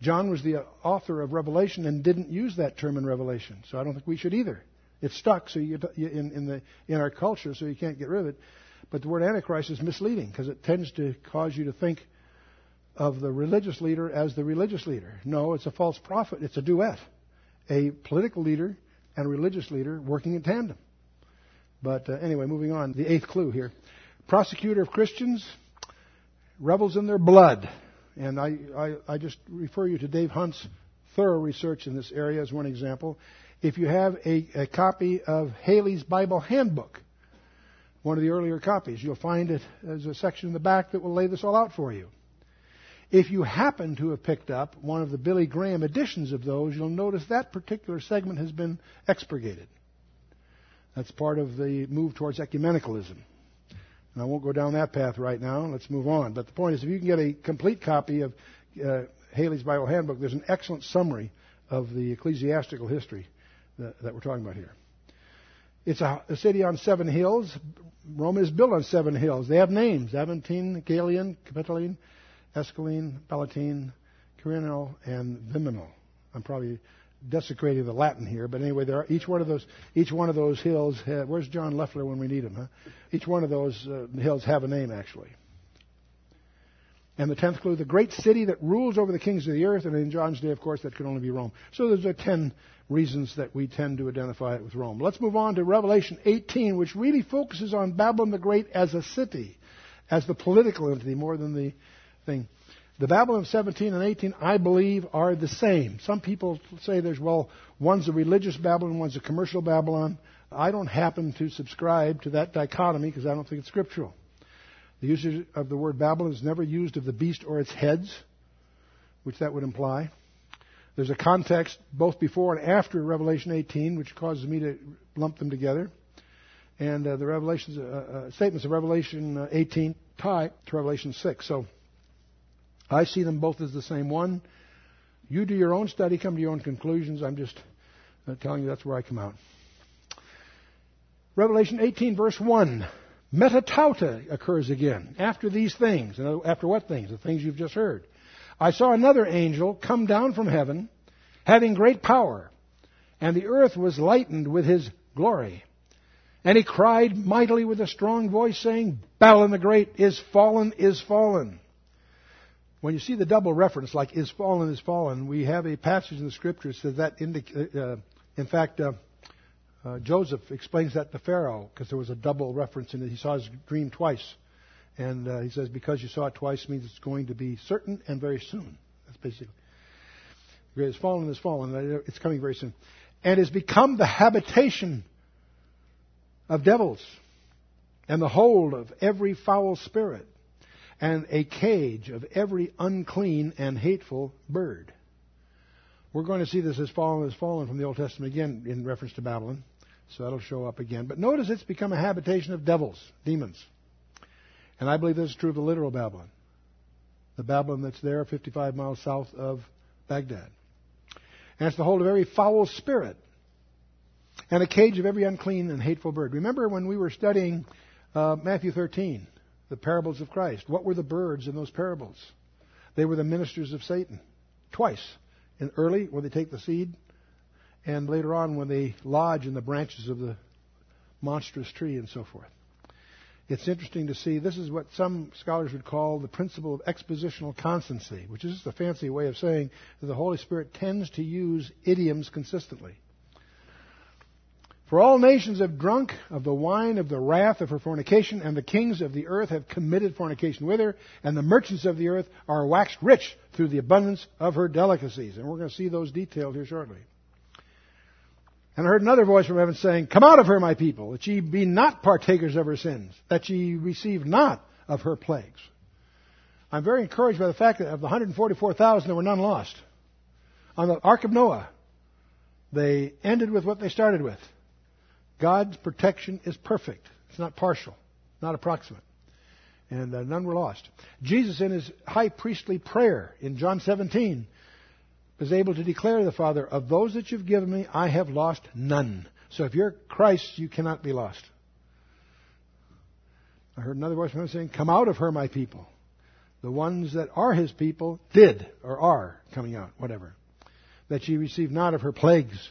John was the author of Revelation and didn't use that term in Revelation, so I don't think we should either. It's stuck so you, in, in, the, in our culture, so you can't get rid of it. But the word Antichrist is misleading because it tends to cause you to think of the religious leader as the religious leader. No, it's a false prophet. It's a duet. A political leader and a religious leader working in tandem. But uh, anyway, moving on. The eighth clue here. Prosecutor of Christians rebels in their blood. And I, I, I just refer you to Dave Hunt's thorough research in this area as one example. If you have a, a copy of Halley's Bible Handbook, one of the earlier copies, you'll find it as a section in the back that will lay this all out for you. If you happen to have picked up one of the Billy Graham editions of those, you'll notice that particular segment has been expurgated. That's part of the move towards ecumenicalism. And I won't go down that path right now. Let's move on. But the point is, if you can get a complete copy of uh, Halley's Bible Handbook, there's an excellent summary of the ecclesiastical history that, that we're talking about here. It's a, a, city on seven hills. Rome is built on seven hills. They have names Aventine, Caelian, Capitoline, Esquiline, Palatine, Quirinal, and Viminal. I'm probably desecrating the Latin here, but anyway, there are, each one of those each one of those hills. Where's John Leffler when we need him? Huh? Each one of those uh, hills have a name actually. And the tenth clue, the great city that rules over the kings of the earth, and in John's day, of course, that could only be Rome. So there's a ten reasons that we tend to identify it with Rome. Let's move on to Revelation 18, which really focuses on Babylon the Great as a city, as the political entity more than the thing. The Babylon of 17 and 18, I believe, are the same. Some people say there's, well, one's a religious Babylon, one's a commercial Babylon. I don't happen to subscribe to that dichotomy because I don't think it's scriptural. The usage of the word Babylon is never used of the beast or its heads, which that would imply. There's a context both before and after Revelation 18, which causes me to lump them together. And uh, the revelations, uh, uh, statements of Revelation uh, 18 tie to Revelation 6. So I see them both as the same one. You do your own study, come to your own conclusions. I'm just uh, telling you that's where I come out. Revelation 18, verse 1. Metatauta occurs again after these things. After what things? The things you've just heard. I saw another angel come down from heaven, having great power, and the earth was lightened with his glory. And he cried mightily with a strong voice, saying, Babylon the Great is fallen, is fallen when you see the double reference, like is fallen, is fallen, we have a passage in the scriptures that that, indica- uh, in fact, uh, uh, Joseph explains that to Pharaoh because there was a double reference in it. He saw his dream twice. And uh, he says, because you saw it twice means it's going to be certain and very soon. That's basically. It's fallen, is fallen. It's coming very soon. And has become the habitation of devils and the hold of every foul spirit and a cage of every unclean and hateful bird. We're going to see this as fallen as fallen from the Old Testament again in reference to Babylon. So that'll show up again. But notice it's become a habitation of devils, demons. And I believe this is true of the literal Babylon. The Babylon that's there 55 miles south of Baghdad. And it's the hold of every foul spirit and a cage of every unclean and hateful bird. Remember when we were studying uh, Matthew 13? the parables of Christ. What were the birds in those parables? They were the ministers of Satan. Twice. In early, when they take the seed, and later on when they lodge in the branches of the monstrous tree and so forth. It's interesting to see, this is what some scholars would call the principle of expositional constancy, which is just a fancy way of saying that the Holy Spirit tends to use idioms consistently. For all nations have drunk of the wine of the wrath of her fornication, and the kings of the earth have committed fornication with her, and the merchants of the earth are waxed rich through the abundance of her delicacies. And we're going to see those detailed here shortly. And I heard another voice from heaven saying, Come out of her, my people, that ye be not partakers of her sins, that ye receive not of her plagues. I'm very encouraged by the fact that of the 144,000, there were none lost. On the Ark of Noah, they ended with what they started with. God's protection is perfect. It's not partial, not approximate. And uh, none were lost. Jesus, in his high priestly prayer in John 17, was able to declare to the Father, Of those that you've given me, I have lost none. So if you're Christ, you cannot be lost. I heard another voice from heaven saying, Come out of her, my people. The ones that are his people did, or are coming out, whatever. That ye receive not of her plagues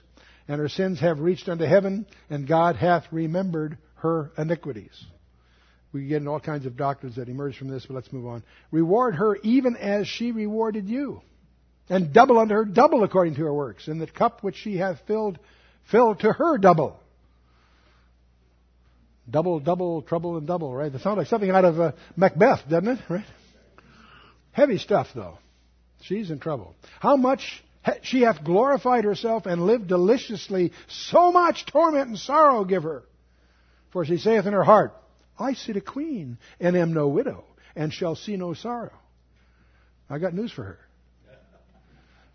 and her sins have reached unto heaven, and God hath remembered her iniquities. We get in all kinds of doctrines that emerge from this, but let's move on. Reward her even as she rewarded you, and double unto her double according to her works. And the cup which she hath filled fell to her double. Double, double, trouble, and double, right? That sounds like something out of uh, Macbeth, doesn't it? Right? Heavy stuff, though. She's in trouble. How much she hath glorified herself and lived deliciously, so much torment and sorrow give her. For she saith in her heart, I sit a queen, and am no widow, and shall see no sorrow. I got news for her.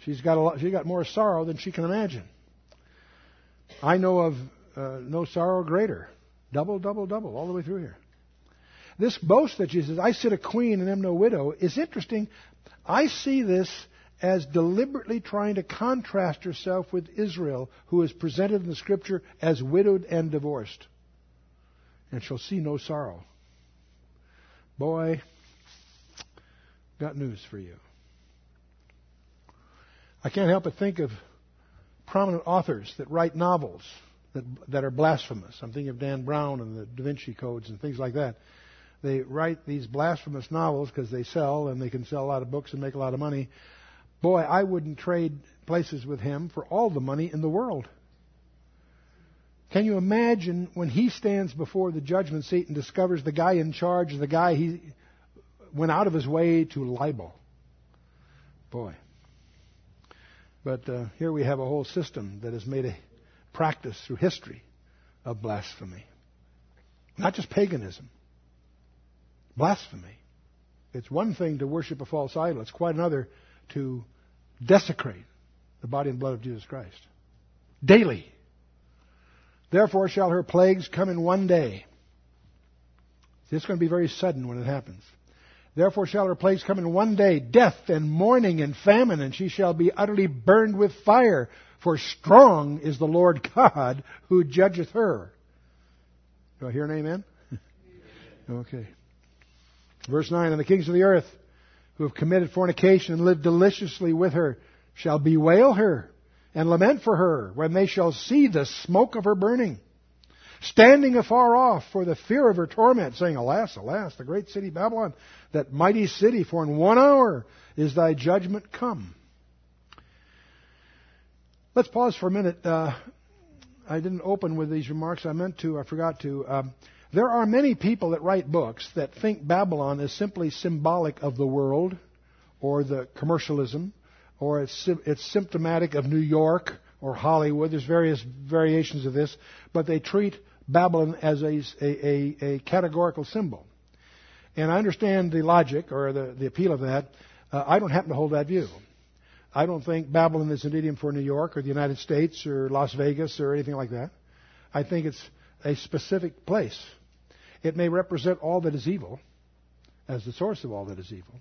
She's got a lot, she got more sorrow than she can imagine. I know of uh, no sorrow greater. Double, double, double, all the way through here. This boast that says, I sit a queen and am no widow, is interesting. I see this as deliberately trying to contrast herself with Israel, who is presented in the scripture as widowed and divorced. And shall see no sorrow. Boy, got news for you. I can't help but think of prominent authors that write novels that, that are blasphemous. I'm thinking of Dan Brown and the Da Vinci Codes and things like that. They write these blasphemous novels because they sell and they can sell a lot of books and make a lot of money. Boy, I wouldn't trade places with him for all the money in the world. Can you imagine when he stands before the judgment seat and discovers the guy in charge, the guy he went out of his way to libel? Boy. But uh, here we have a whole system that has made a practice through history of blasphemy. Not just paganism, blasphemy. It's one thing to worship a false idol, it's quite another to desecrate the body and blood of Jesus Christ. Daily. Therefore shall her plagues come in one day. It's going to be very sudden when it happens. Therefore shall her place come in one day, death and mourning and famine, and she shall be utterly burned with fire. For strong is the Lord God who judgeth her. Do I hear an amen? *laughs* okay. Verse 9, And the kings of the earth who have committed fornication and lived deliciously with her shall bewail her and lament for her when they shall see the smoke of her burning standing afar off for the fear of her torment, saying, Alas, alas, the great city Babylon, that mighty city, for in one hour is thy judgment come. Let's pause for a minute. Uh, I didn't open with these remarks. I meant to. I forgot to. Um, there are many people that write books that think Babylon is simply symbolic of the world or the commercialism or it's, it's symptomatic of New York or Hollywood. There's various variations of this, but they treat Babylon as a, a, a, a categorical symbol. And I understand the logic or the, the appeal of that. Uh, I don't happen to hold that view. I don't think Babylon is an idiom for New York or the United States or Las Vegas or anything like that. I think it's a specific place. It may represent all that is evil as the source of all that is evil.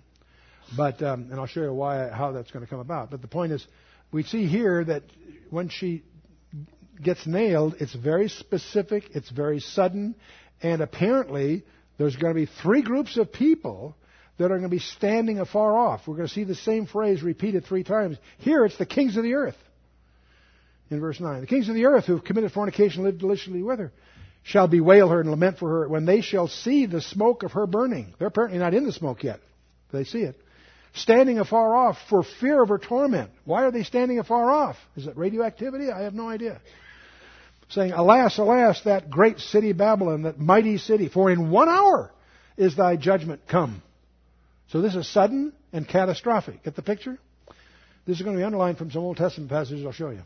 But um, and I'll show you why how that's going to come about. But the point is, we see here that when she gets nailed, it's very specific, it's very sudden, and apparently there's going to be three groups of people that are going to be standing afar off. We're going to see the same phrase repeated three times. Here it's the kings of the earth. In verse 9. The kings of the earth who have committed fornication and lived deliciously with her shall bewail her and lament for her when they shall see the smoke of her burning. They're apparently not in the smoke yet. They see it. Standing afar off for fear of her torment. Why are they standing afar off? Is it radioactivity? I have no idea saying, Alas, alas, that great city Babylon, that mighty city, for in one hour is thy judgment come. So this is sudden and catastrophic. Get the picture? This is going to be underlined from some Old Testament passages I'll show you.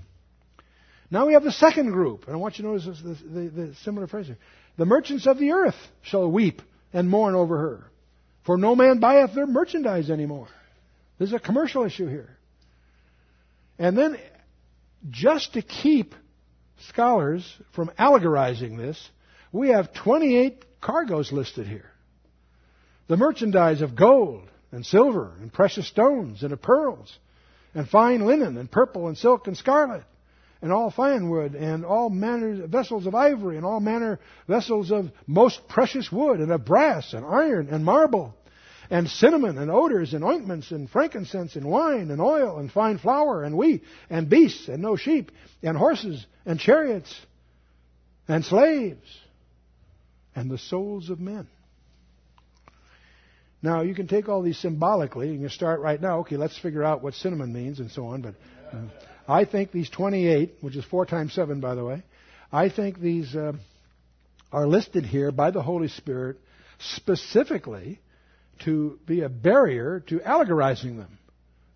Now we have the second group, and I want you to notice the, the, the similar phrase here. The merchants of the earth shall weep and mourn over her, for no man buyeth their merchandise anymore. This is a commercial issue here. And then, just to keep scholars from allegorizing this, we have 28 cargoes listed here. The merchandise of gold and silver and precious stones and of pearls and fine linen and purple and silk and scarlet and all fine wood and all manner vessels of ivory and all manner vessels of most precious wood and of brass and iron and marble and cinnamon and odors and ointments and frankincense and wine and oil and fine flour and wheat and beasts and no sheep and horses and chariots and slaves and the souls of men. Now, you can take all these symbolically. And you can start right now. Okay, let's figure out what cinnamon means and so on. But uh, I think these 28, which is 4 times 7, by the way, I think these uh, are listed here by the Holy Spirit specifically to be a barrier to allegorizing them.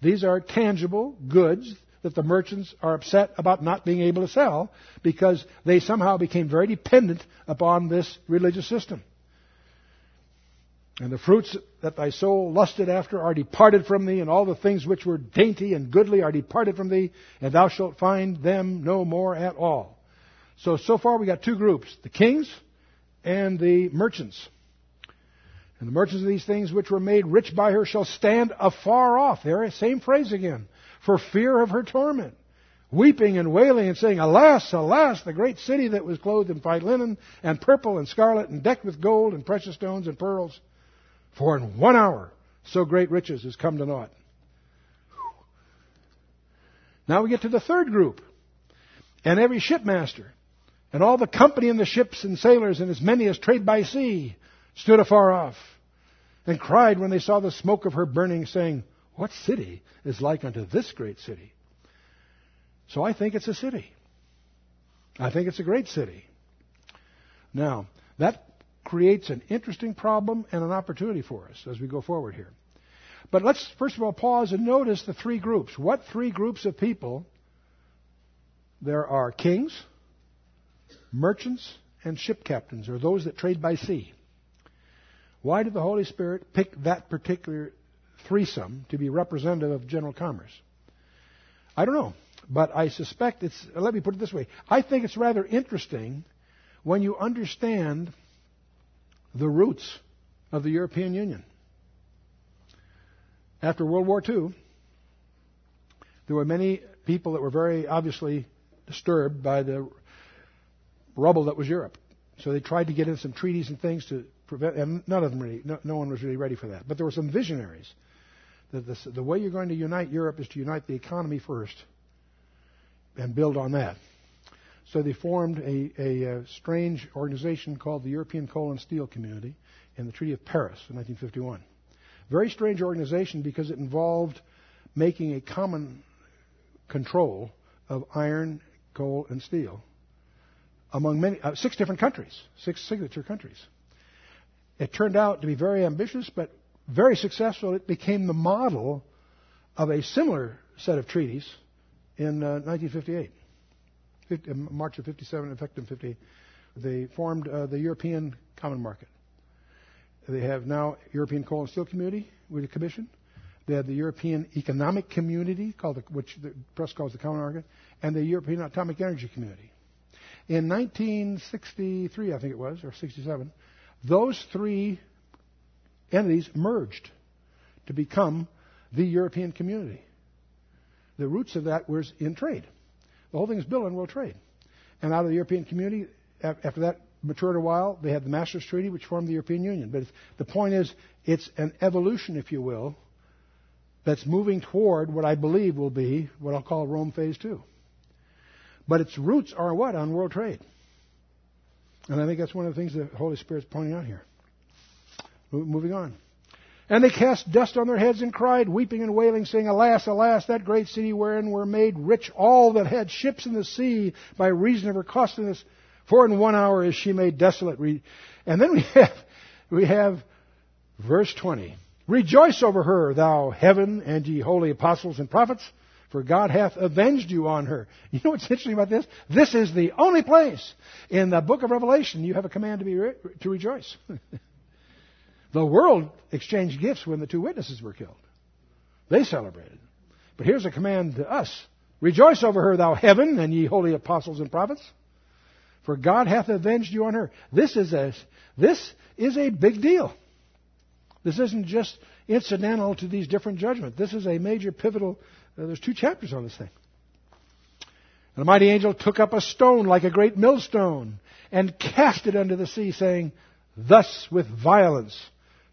These are tangible goods that the merchants are upset about not being able to sell because they somehow became very dependent upon this religious system. And the fruits that thy soul lusted after are departed from thee, and all the things which were dainty and goodly are departed from thee, and thou shalt find them no more at all. So, so far we got two groups, the kings and the merchants. And the merchants of these things which were made rich by her shall stand afar off. There, same phrase again. For fear of her torment. Weeping and wailing and saying, Alas, alas, the great city that was clothed in fine linen and purple and scarlet and decked with gold and precious stones and pearls. For in one hour so great riches has come to naught. Now we get to the third group. And every shipmaster and all the company in the ships and sailors and as many as trade by sea stood afar off and cried when they saw the smoke of her burning, saying, What city is like unto this great city? So I think it's a city. I think it's a great city. Now, that creates an interesting problem and an opportunity for us as we go forward here. But let's first of all pause and notice the three groups. What three groups of people? There are kings, merchants, and ship captains, or those that trade by sea. Why did the Holy Spirit pick that particular threesome to be representative of general commerce? I don't know, but I suspect it's, let me put it this way. I think it's rather interesting when you understand the roots of the European Union. After World War II, there were many people that were very obviously disturbed by the rubble that was Europe. So they tried to get in some treaties and things to prevent, and none of them really, no, no one was really ready for that. But there were some visionaries that this, the way you're going to unite Europe is to unite the economy first and build on that. So they formed a, a, a, strange organization called the European Coal and Steel Community in the Treaty of Paris in 1951. Very strange organization because it involved making a common control of iron, coal, and steel among many, uh, six different countries, six signature countries. It turned out to be very ambitious, but very successful. It became the model of a similar set of treaties in uh, 1958. 50, uh, March of 57, effective 58. They formed uh, the European Common Market. They have now European Coal and Steel Community with a commission. They have the European Economic Community, called the, which the press calls the Common Market, and the European Atomic Energy Community. In 1963, I think it was, or 67, those three entities merged to become the European community. The roots of that was in trade. The whole thing is built on world trade. And out of the European community, after that matured a while, they had the Maastricht Treaty, which formed the European Union. But the point is, it's an evolution, if you will, that's moving toward what I believe will be what I'll call Rome Phase 2. But its roots are what? On world trade. And I think that's one of the things the Holy Spirit's pointing out here. Moving on. And they cast dust on their heads and cried, weeping and wailing, saying, Alas, alas, that great city wherein were made rich all that had ships in the sea by reason of her costliness. For in one hour is she made desolate. And then we have, we have verse 20. Rejoice over her, thou heaven and ye holy apostles and prophets, for God hath avenged you on her. You know what's interesting about this? This is the only place in the book of Revelation you have a command to be re- to rejoice. *laughs* the world exchanged gifts when the two witnesses were killed. They celebrated. But here's a command to us. Rejoice over her, thou heaven, and ye holy apostles and prophets, for God hath avenged you on her. This is a, this is a big deal. This isn't just incidental to these different judgments. This is a major pivotal uh, there's two chapters on this thing. And the mighty angel took up a stone like a great millstone and cast it under the sea, saying, Thus with violence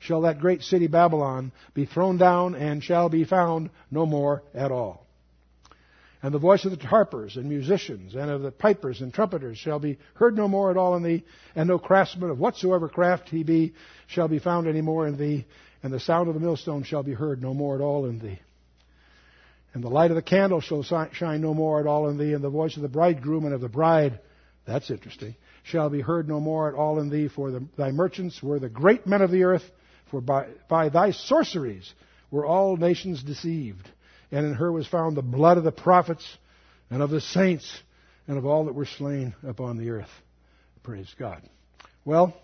shall that great city Babylon be thrown down and shall be found no more at all. And the voice of the harpers and musicians and of the pipers and trumpeters shall be heard no more at all in thee, and no craftsman of whatsoever craft he be shall be found any more in thee, and the sound of the millstone shall be heard no more at all in thee. And the light of the candle shall shine no more at all in thee, and the voice of the bridegroom and of the bride, that's interesting, shall be heard no more at all in thee, for the, thy merchants were the great men of the earth, for by, by thy sorceries were all nations deceived. And in her was found the blood of the prophets and of the saints and of all that were slain upon the earth. Praise God. Well,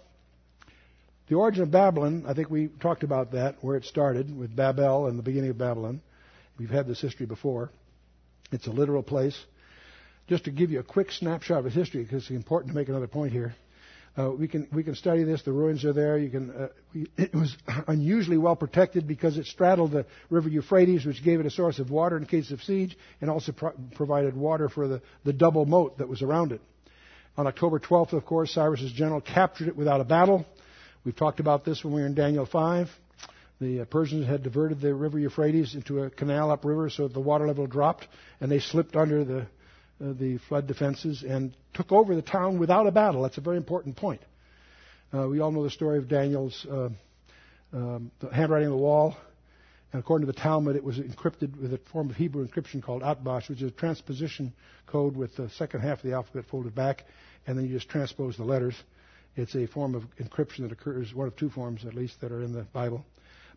the origin of Babylon, I think we talked about that, where it started with Babel and the beginning of Babylon. We've had this history before. It's a literal place. Just to give you a quick snapshot of its history, because it's important to make another point here. Uh, we can we can study this. The ruins are there. You can. Uh, it was *laughs* unusually well protected because it straddled the river Euphrates, which gave it a source of water in case of siege, and also pro- provided water for the, the double moat that was around it. On October 12th, of course, Cyrus's general captured it without a battle. We've talked about this when we were in Daniel 5. The uh, Persians had diverted the river Euphrates into a canal upriver so that the water level dropped, and they slipped under the uh, the flood defenses and took over the town without a battle. That's a very important point. Uh, we all know the story of Daniel's uh, um, handwriting on the wall. And according to the Talmud, it was encrypted with a form of Hebrew encryption called Atbash, which is a transposition code with the second half of the alphabet folded back, and then you just transpose the letters. It's a form of encryption that occurs, one of two forms at least, that are in the Bible.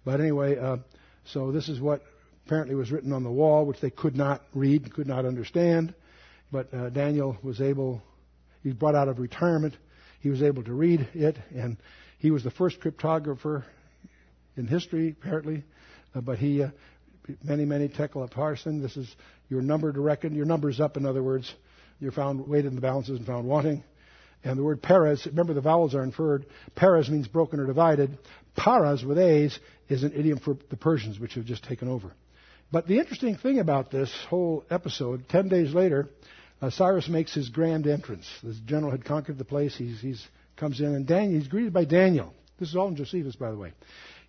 But anyway, uh, so this is what apparently was written on the wall, which they could not read, could not understand. But uh, Daniel was able, he brought out of retirement, he was able to read it, and he was the first cryptographer in history, apparently. Uh, but he, uh, mene, mene tekel Parsin, this is your number to reckon, your number's up, in other words. You're found weighed in the balances and found wanting. And the word Peres, remember the vowels are inferred. Peres means broken or divided. Paras with A's is an idiom for the Persians, which have just taken over. But the interesting thing about this whole episode, ten days later, uh, Cyrus makes his grand entrance. The general had conquered the place. He's, he's comes in, and Daniel, he's greeted by Daniel. This is all in Josephus, by the way.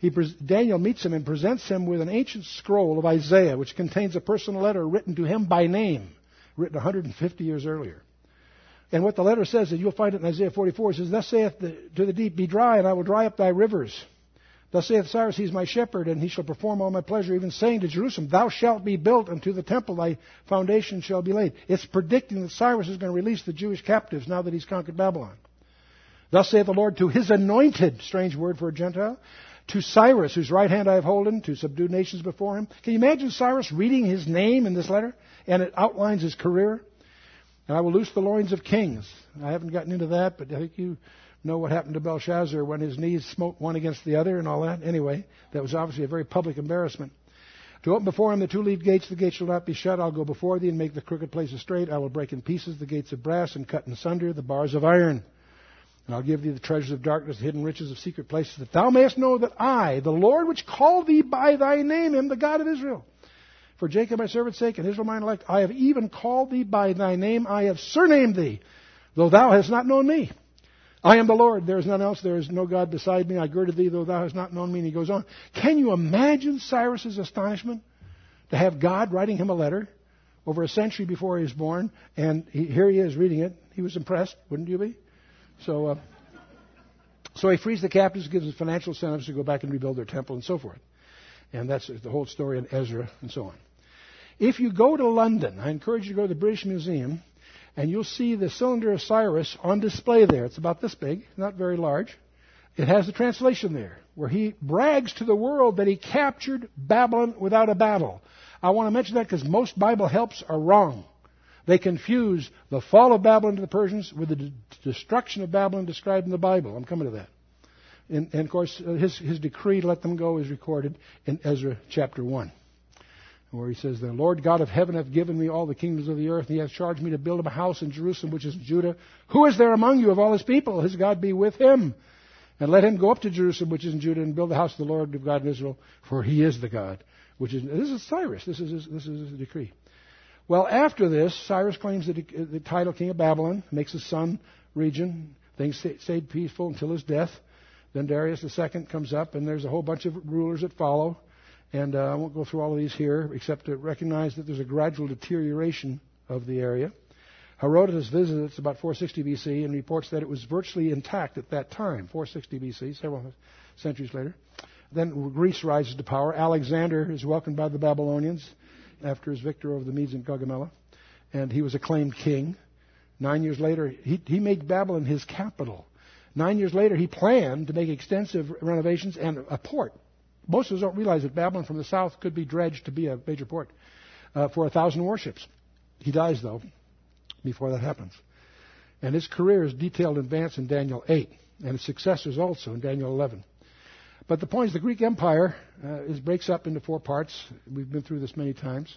He, Daniel meets him and presents him with an ancient scroll of Isaiah, which contains a personal letter written to him by name, written 150 years earlier. And what the letter says, and you'll find it in Isaiah 44, it says, Thus saith the, to the deep, Be dry, and I will dry up thy rivers. Thus saith Cyrus, He is my shepherd, and he shall perform all my pleasure, even saying to Jerusalem, Thou shalt be built, and to the temple thy foundation shall be laid. It's predicting that Cyrus is going to release the Jewish captives now that he's conquered Babylon. Thus saith the Lord to his anointed, strange word for a Gentile, to Cyrus, whose right hand I have holden, to subdue nations before him. Can you imagine Cyrus reading his name in this letter? And it outlines his career. And I will loose the loins of kings. I haven't gotten into that, but I think you know what happened to Belshazzar when his knees smote one against the other and all that. Anyway, that was obviously a very public embarrassment. To open before him the two leaved gates, the gates shall not be shut. I'll go before thee and make the crooked places straight. I will break in pieces the gates of brass and cut in sunder the bars of iron. And I'll give thee the treasures of darkness, the hidden riches of secret places, that thou mayest know that I, the Lord which called thee by thy name, am the God of Israel. For Jacob my servant's sake and Israel mine elect, I have even called thee by thy name, I have surnamed thee, though thou hast not known me. I am the Lord. There is none else. There is no God beside me. I girded thee, though thou hast not known me. And he goes on. Can you imagine Cyrus's astonishment to have God writing him a letter over a century before he was born, and he, here he is reading it? He was impressed, wouldn't you be? So, uh, so he frees the captives, gives them financial incentives to go back and rebuild their temple, and so forth. And that's the whole story in Ezra and so on. If you go to London, I encourage you to go to the British Museum and you'll see the cylinder of Cyrus on display there. It's about this big, not very large. It has the translation there, where he brags to the world that he captured Babylon without a battle. I want to mention that because most Bible helps are wrong. They confuse the fall of Babylon to the Persians with the d- destruction of Babylon described in the Bible. I'm coming to that. And, and of course, uh, his, his decree to let them go is recorded in Ezra chapter 1 where he says, The Lord God of heaven hath given me all the kingdoms of the earth, and he hath charged me to build him a house in Jerusalem, which is in Judah. Who is there among you of all his people? His God be with him. And let him go up to Jerusalem, which is in Judah, and build the house of the Lord of God of Israel, for he is the God. Which is this is Cyrus. This is his, this is his decree. Well, after this, Cyrus claims the, the title king of Babylon, makes his son region. Things stayed peaceful until his death. Then Darius II comes up, and there's a whole bunch of rulers that follow. And uh, I won't go through all of these here, except to recognize that there's a gradual deterioration of the area. Herodotus visits about 460 BC and reports that it was virtually intact at that time, 460 BC, several centuries later. Then Greece rises to power. Alexander is welcomed by the Babylonians. after his victory over the Medes and Gaugamela, and he was acclaimed king. Nine years later, he, he made Babylon his capital. Nine years later, he planned to make extensive renovations and a port. Most of us don't realize that Babylon from the south could be dredged to be a major port uh, for a thousand warships. He dies, though, before that happens. And his career is detailed in advance in Daniel 8, and his successors also in Daniel 11. But the point is, the Greek Empire uh, is, breaks up into four parts. We've been through this many times.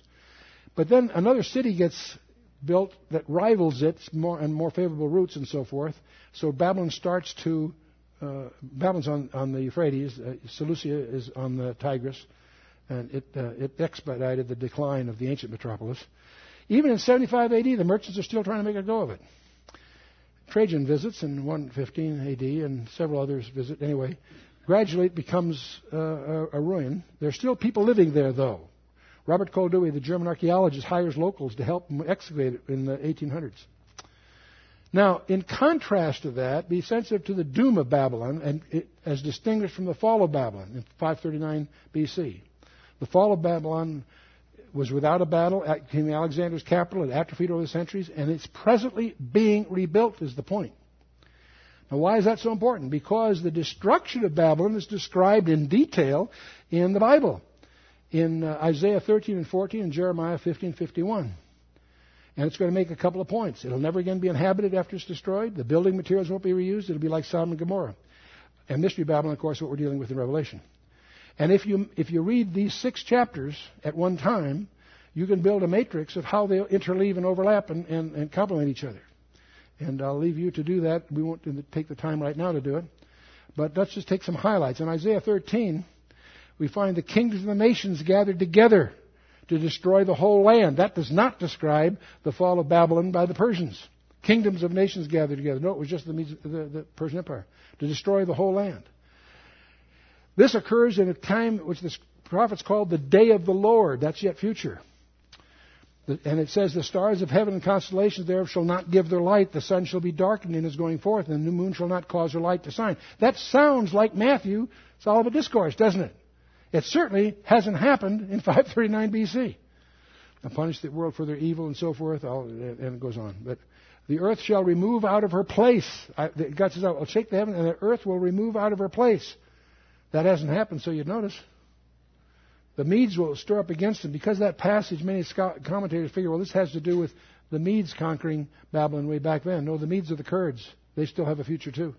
But then another city gets built that rivals it more and more favorable routes and so forth. So Babylon starts to uh, Babylon's on, on the Euphrates, uh, Seleucia is on the Tigris, and it, uh, it expedited the decline of the ancient metropolis. Even in 75 AD, the merchants are still trying to make a go of it. Trajan visits in 115 AD, and several others visit. Anyway, gradually it becomes uh, a, a ruin. There are still people living there, though. Robert Koldewey, the German archaeologist, hires locals to help him excavate it in the 1800s. Now, in contrast to that, be sensitive to the doom of Babylon, and it, as distinguished from the fall of Babylon in 539 BC. The fall of Babylon was without a battle, King Alexander's capital, it atrophied over the centuries, and it's presently being rebuilt, is the point. Now, why is that so important? Because the destruction of Babylon is described in detail in the Bible, in uh, Isaiah 13 and 14 and Jeremiah 15 51. And it's going to make a couple of points. It'll never again be inhabited after it's destroyed. The building materials won't be reused. It'll be like Sodom and Gomorrah. And Mystery Babylon, of course, what we're dealing with in Revelation. And if you, if you read these six chapters at one time, you can build a matrix of how they interleave and overlap and, and, and complement each other. And I'll leave you to do that. We won't take the time right now to do it. But let's just take some highlights. In Isaiah 13, we find the kings of the nations gathered together to destroy the whole land. That does not describe the fall of Babylon by the Persians. Kingdoms of nations gathered together. No, it was just the, the, the Persian Empire to destroy the whole land. This occurs in a time which the prophets called the day of the Lord. That's yet future. And it says, The stars of heaven and constellations thereof shall not give their light. The sun shall be darkened in his going forth, and the new moon shall not cause her light to shine. That sounds like Matthew, Olivet Discourse, doesn't it? It certainly hasn't happened in *laughs* 539 BC. I punish the world for their evil and so forth, and it goes on. But the earth shall remove out of her place. God says, I'll shake the heaven, and the earth will remove out of her place. That hasn't happened, so you'd notice. The Medes will stir up against them. Because that passage, many commentators figure, well, this has to do with the Medes conquering Babylon way back then. No, the Medes are the Kurds. They still have a future too.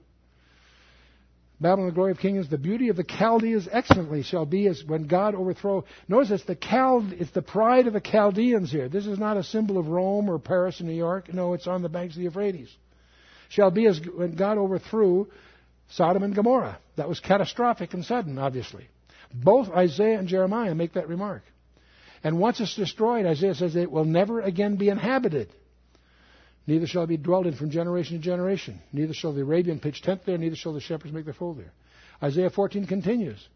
Babylon, the glory of kings, the beauty of the Chaldeans excellently shall be as when God overthrow. Notice it's the Chald, it's the pride of the Chaldeans here. This is not a symbol of Rome or Paris or New York. No, it's on the banks of the Euphrates. Shall be as when God overthrew Sodom and Gomorrah. That was catastrophic and sudden, obviously. Both Isaiah and Jeremiah make that remark. And once it's destroyed, Isaiah says it will never again be inhabited. Neither shall it be dwelt in from generation to generation. Neither shall the Arabian pitch tent there, neither shall the shepherds make their fold there. Isaiah 14 continues.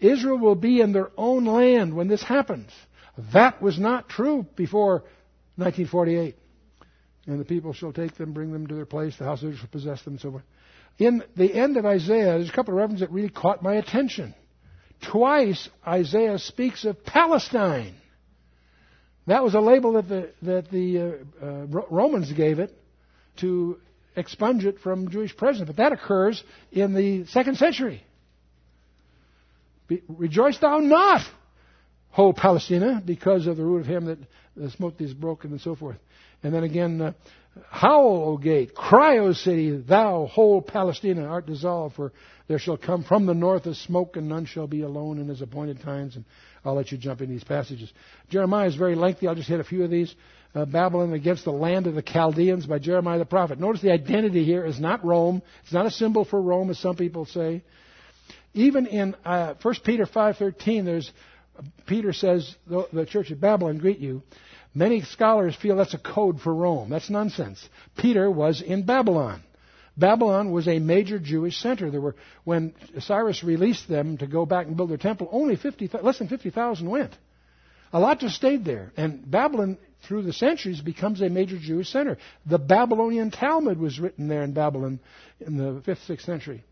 Israel will be in their own land when this happens. That was not true before 1948. And the people shall take them, bring them to their place, the house of Israel shall possess them, and so. In the end of Isaiah, there's a couple of references that really caught my attention. Twice Isaiah speaks of Palestine. That was a label that the, that the uh, uh, Romans gave it to expunge it from Jewish presence. But that occurs in the second century. Be, Rejoice thou not, whole Palestina, because of the root of him that the smote thee is broken and so forth. And then again, uh, Howl, O gate, cry, O city, thou whole Palestina art dissolved, for there shall come from the north a smoke, and none shall be alone in his appointed times. And I'll let you jump in these passages. Jeremiah is very lengthy. I'll just hit a few of these. Uh, Babylon against the land of the Chaldeans by Jeremiah the prophet. Notice the identity here is not Rome. It's not a symbol for Rome, as some people say. Even in uh, 1 Peter 5.13, there's Peter says, the, the church of Babylon greet you. Many scholars feel that's a code for Rome. That's nonsense. Peter was in Babylon. Babylon was a major Jewish center. There were, when Cyrus released them to go back and build their temple, only 50, less than 50,000 went. A lot just stayed there. And Babylon, through the centuries, becomes a major Jewish center. The Babylonian Talmud was written there in Babylon in the 5th, 6th century.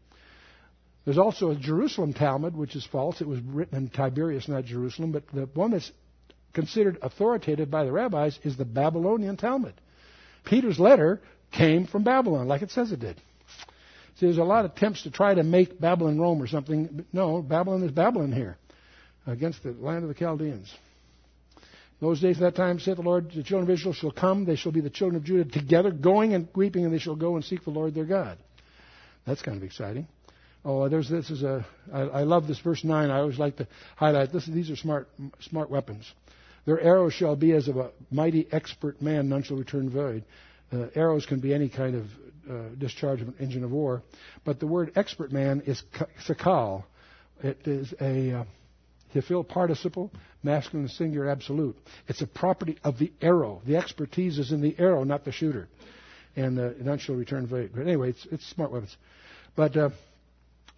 There's also a Jerusalem Talmud, which is false. It was written in Tiberias, not Jerusalem. But the one that's considered authoritative by the rabbis is the Babylonian Talmud. Peter's letter came from Babylon, like it says it did. See, there's a lot of attempts to try to make Babylon Rome or something. No, Babylon is Babylon here, against the land of the Chaldeans. Those days, at that time, saith the Lord, the children of Israel shall come, they shall be the children of Judah together, going and weeping, and they shall go and seek the Lord their God. That's kind of exciting. Oh, there's this is a. I, I love this verse nine. I always like to highlight this. These are smart, smart weapons. Their arrows shall be as of a mighty expert man; none shall return void. Uh, arrows can be any kind of uh, discharge of an engine of war, but the word expert man is sakal. It is a uh, participle, masculine singular absolute. It's a property of the arrow. The expertise is in the arrow, not the shooter. And uh, none shall return. But anyway, it's, it's smart weapons. But uh,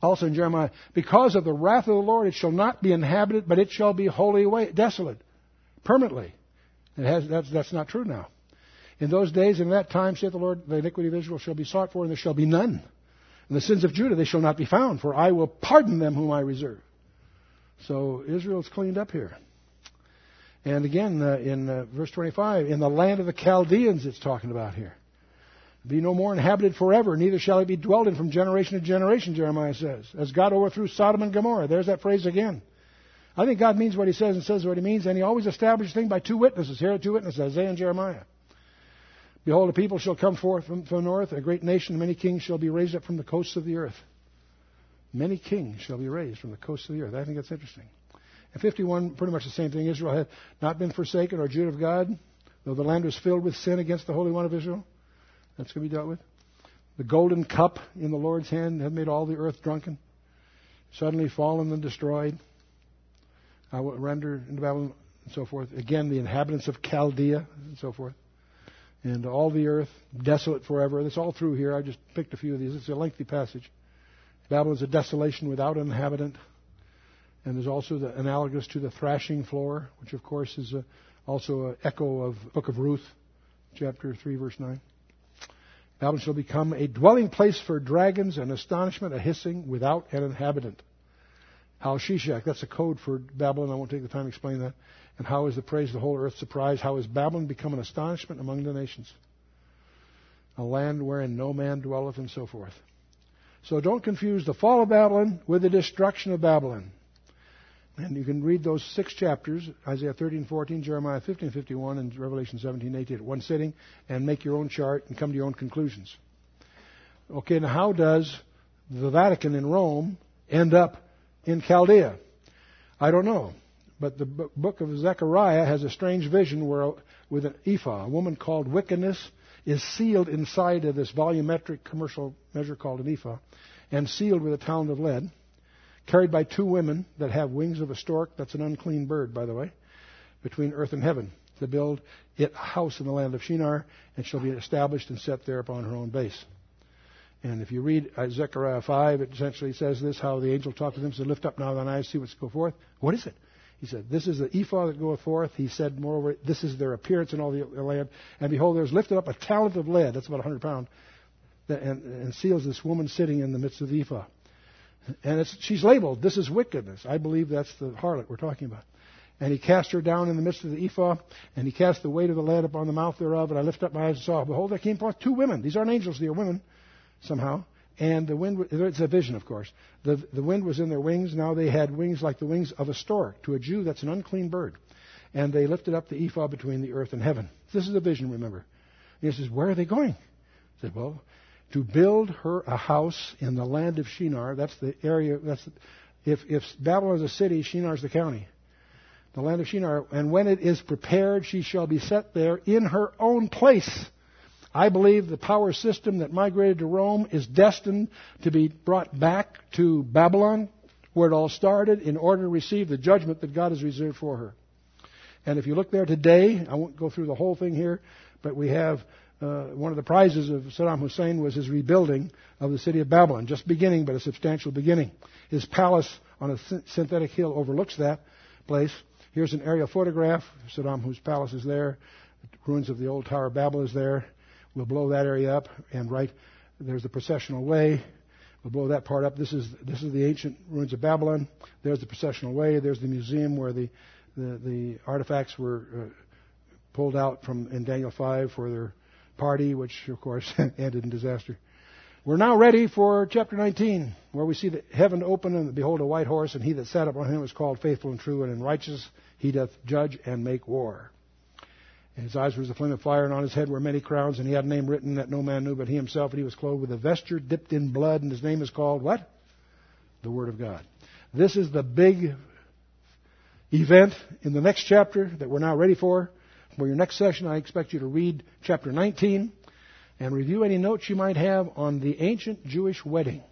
also in Jeremiah, because of the wrath of the Lord, it shall not be inhabited, but it shall be wholly away, desolate, permanently. It has, that's, that's not true now. In those days, in that time, saith the Lord, the iniquity of Israel shall be sought for, and there shall be none. And the sins of Judah they shall not be found, for I will pardon them whom I reserve. So Israel's cleaned up here. And again, uh, in uh, verse 25, in the land of the Chaldeans, it's talking about here. Be no more inhabited forever, neither shall it be dwelt in from generation to generation, Jeremiah says. As God overthrew Sodom and Gomorrah. There's that phrase again. I think God means what he says and says what he means, and he always establishes things by two witnesses. Here are two witnesses, Isaiah and Jeremiah. Behold, a people shall come forth from, from the north, a great nation, many kings shall be raised up from the coasts of the earth. Many kings shall be raised from the coasts of the earth. I think that's interesting. And 51, pretty much the same thing. Israel had not been forsaken or Judah of God, though the land was filled with sin against the Holy One of Israel. That's going to be dealt with. The golden cup in the Lord's hand had made all the earth drunken, suddenly fallen and destroyed. Uh, I will render into Babylon and so forth. Again, the inhabitants of Chaldea and so forth. And all the earth desolate forever. That's all through here. I just picked a few of these. It's a lengthy passage. Babylon is a desolation without an inhabitant. And there's also the analogous to the thrashing floor, which of course is a, also an echo of Book of Ruth, chapter 3, verse 9. Babylon shall become a dwelling place for dragons, an astonishment, a hissing, without an inhabitant. How Sheshach, that's a code for Babylon. I won't take the time to explain that. And how is the praise of the whole earth surprised? How is Babylon become an astonishment among the nations? A land wherein no man dwelleth, and so forth. So don't confuse the fall of Babylon with the destruction of Babylon. And you can read those six chapters, Isaiah 13, 14, Jeremiah 15, 51, and Revelation 17, 18, at one sitting, and make your own chart and come to your own conclusions. Okay, now how does the Vatican in Rome end up in Chaldea? I don't know. But the book of Zechariah has a strange vision where, with an ephah, a woman called wickedness is sealed inside of this volumetric commercial measure called an ephah and sealed with a talent of lead, carried by two women that have wings of a stork. That's an unclean bird, by the way, between earth and heaven to build it a house in the land of Shinar, and shall be established and set there upon her own base. And if you read uh, Zechariah 5, it essentially says this, how the angel talked to them, said, Lift up now thine eyes, see what's go forth. What is it? He said, This is the ephah that goeth forth. He said, Moreover, this is their appearance in all the land. And behold, there is lifted up a talent of lead, that's about a 100 pound, and, and seals this woman sitting in the midst of the ephah. And she's labeled, This is wickedness. I believe that's the harlot we're talking about. And he cast her down in the midst of the ephah, and he cast the weight of the lead upon the mouth thereof. And I lifted up my eyes and saw, behold, there came forth two women. These aren't angels, they are women, somehow. And the wind, it's a vision, of course. The, the wind was in their wings. Now they had wings like the wings of a stork. To a Jew, that's an unclean bird. And they lifted up the ephah between the earth and heaven. This is a vision, remember. And he says, Where are they going? He said, Well, to build her a house in the land of Shinar. That's the area. That's if if Babylon is a city, Shinar is the county. The land of Shinar. And when it is prepared, she shall be set there in her own place. I believe the power system that migrated to Rome is destined to be brought back to Babylon, where it all started, in order to receive the judgment that God has reserved for her. And if you look there today, I won't go through the whole thing here, but we have uh, one of the prizes of Saddam Hussein was his rebuilding of the city of Babylon. Just beginning, but a substantial beginning. His palace on a synthetic hill overlooks that place. Here's an aerial photograph. Saddam, Hussein's palace is there. The ruins of the old Tower of Babel is there. We'll blow that area up, and right there's the processional way. We'll blow that part up. This is this is the ancient ruins of Babylon. There's the processional way. There's the museum where the the, the artifacts were uh, pulled out from in Daniel 5 for their party, which of course *laughs* ended in disaster. We're now ready for chapter 19, where we see the heaven open and behold a white horse, and he that sat upon him was called faithful and true, and in righteous he doth judge and make war. And his eyes were as a flame of fire, and on his head were many crowns, and he had a name written that no man knew but he himself, and he was clothed with a vesture dipped in blood, and his name is called what? The Word of God. This is the big event in the next chapter that we're now ready for. For your next session, I expect you to read chapter 19 and review any notes you might have on the ancient Jewish wedding.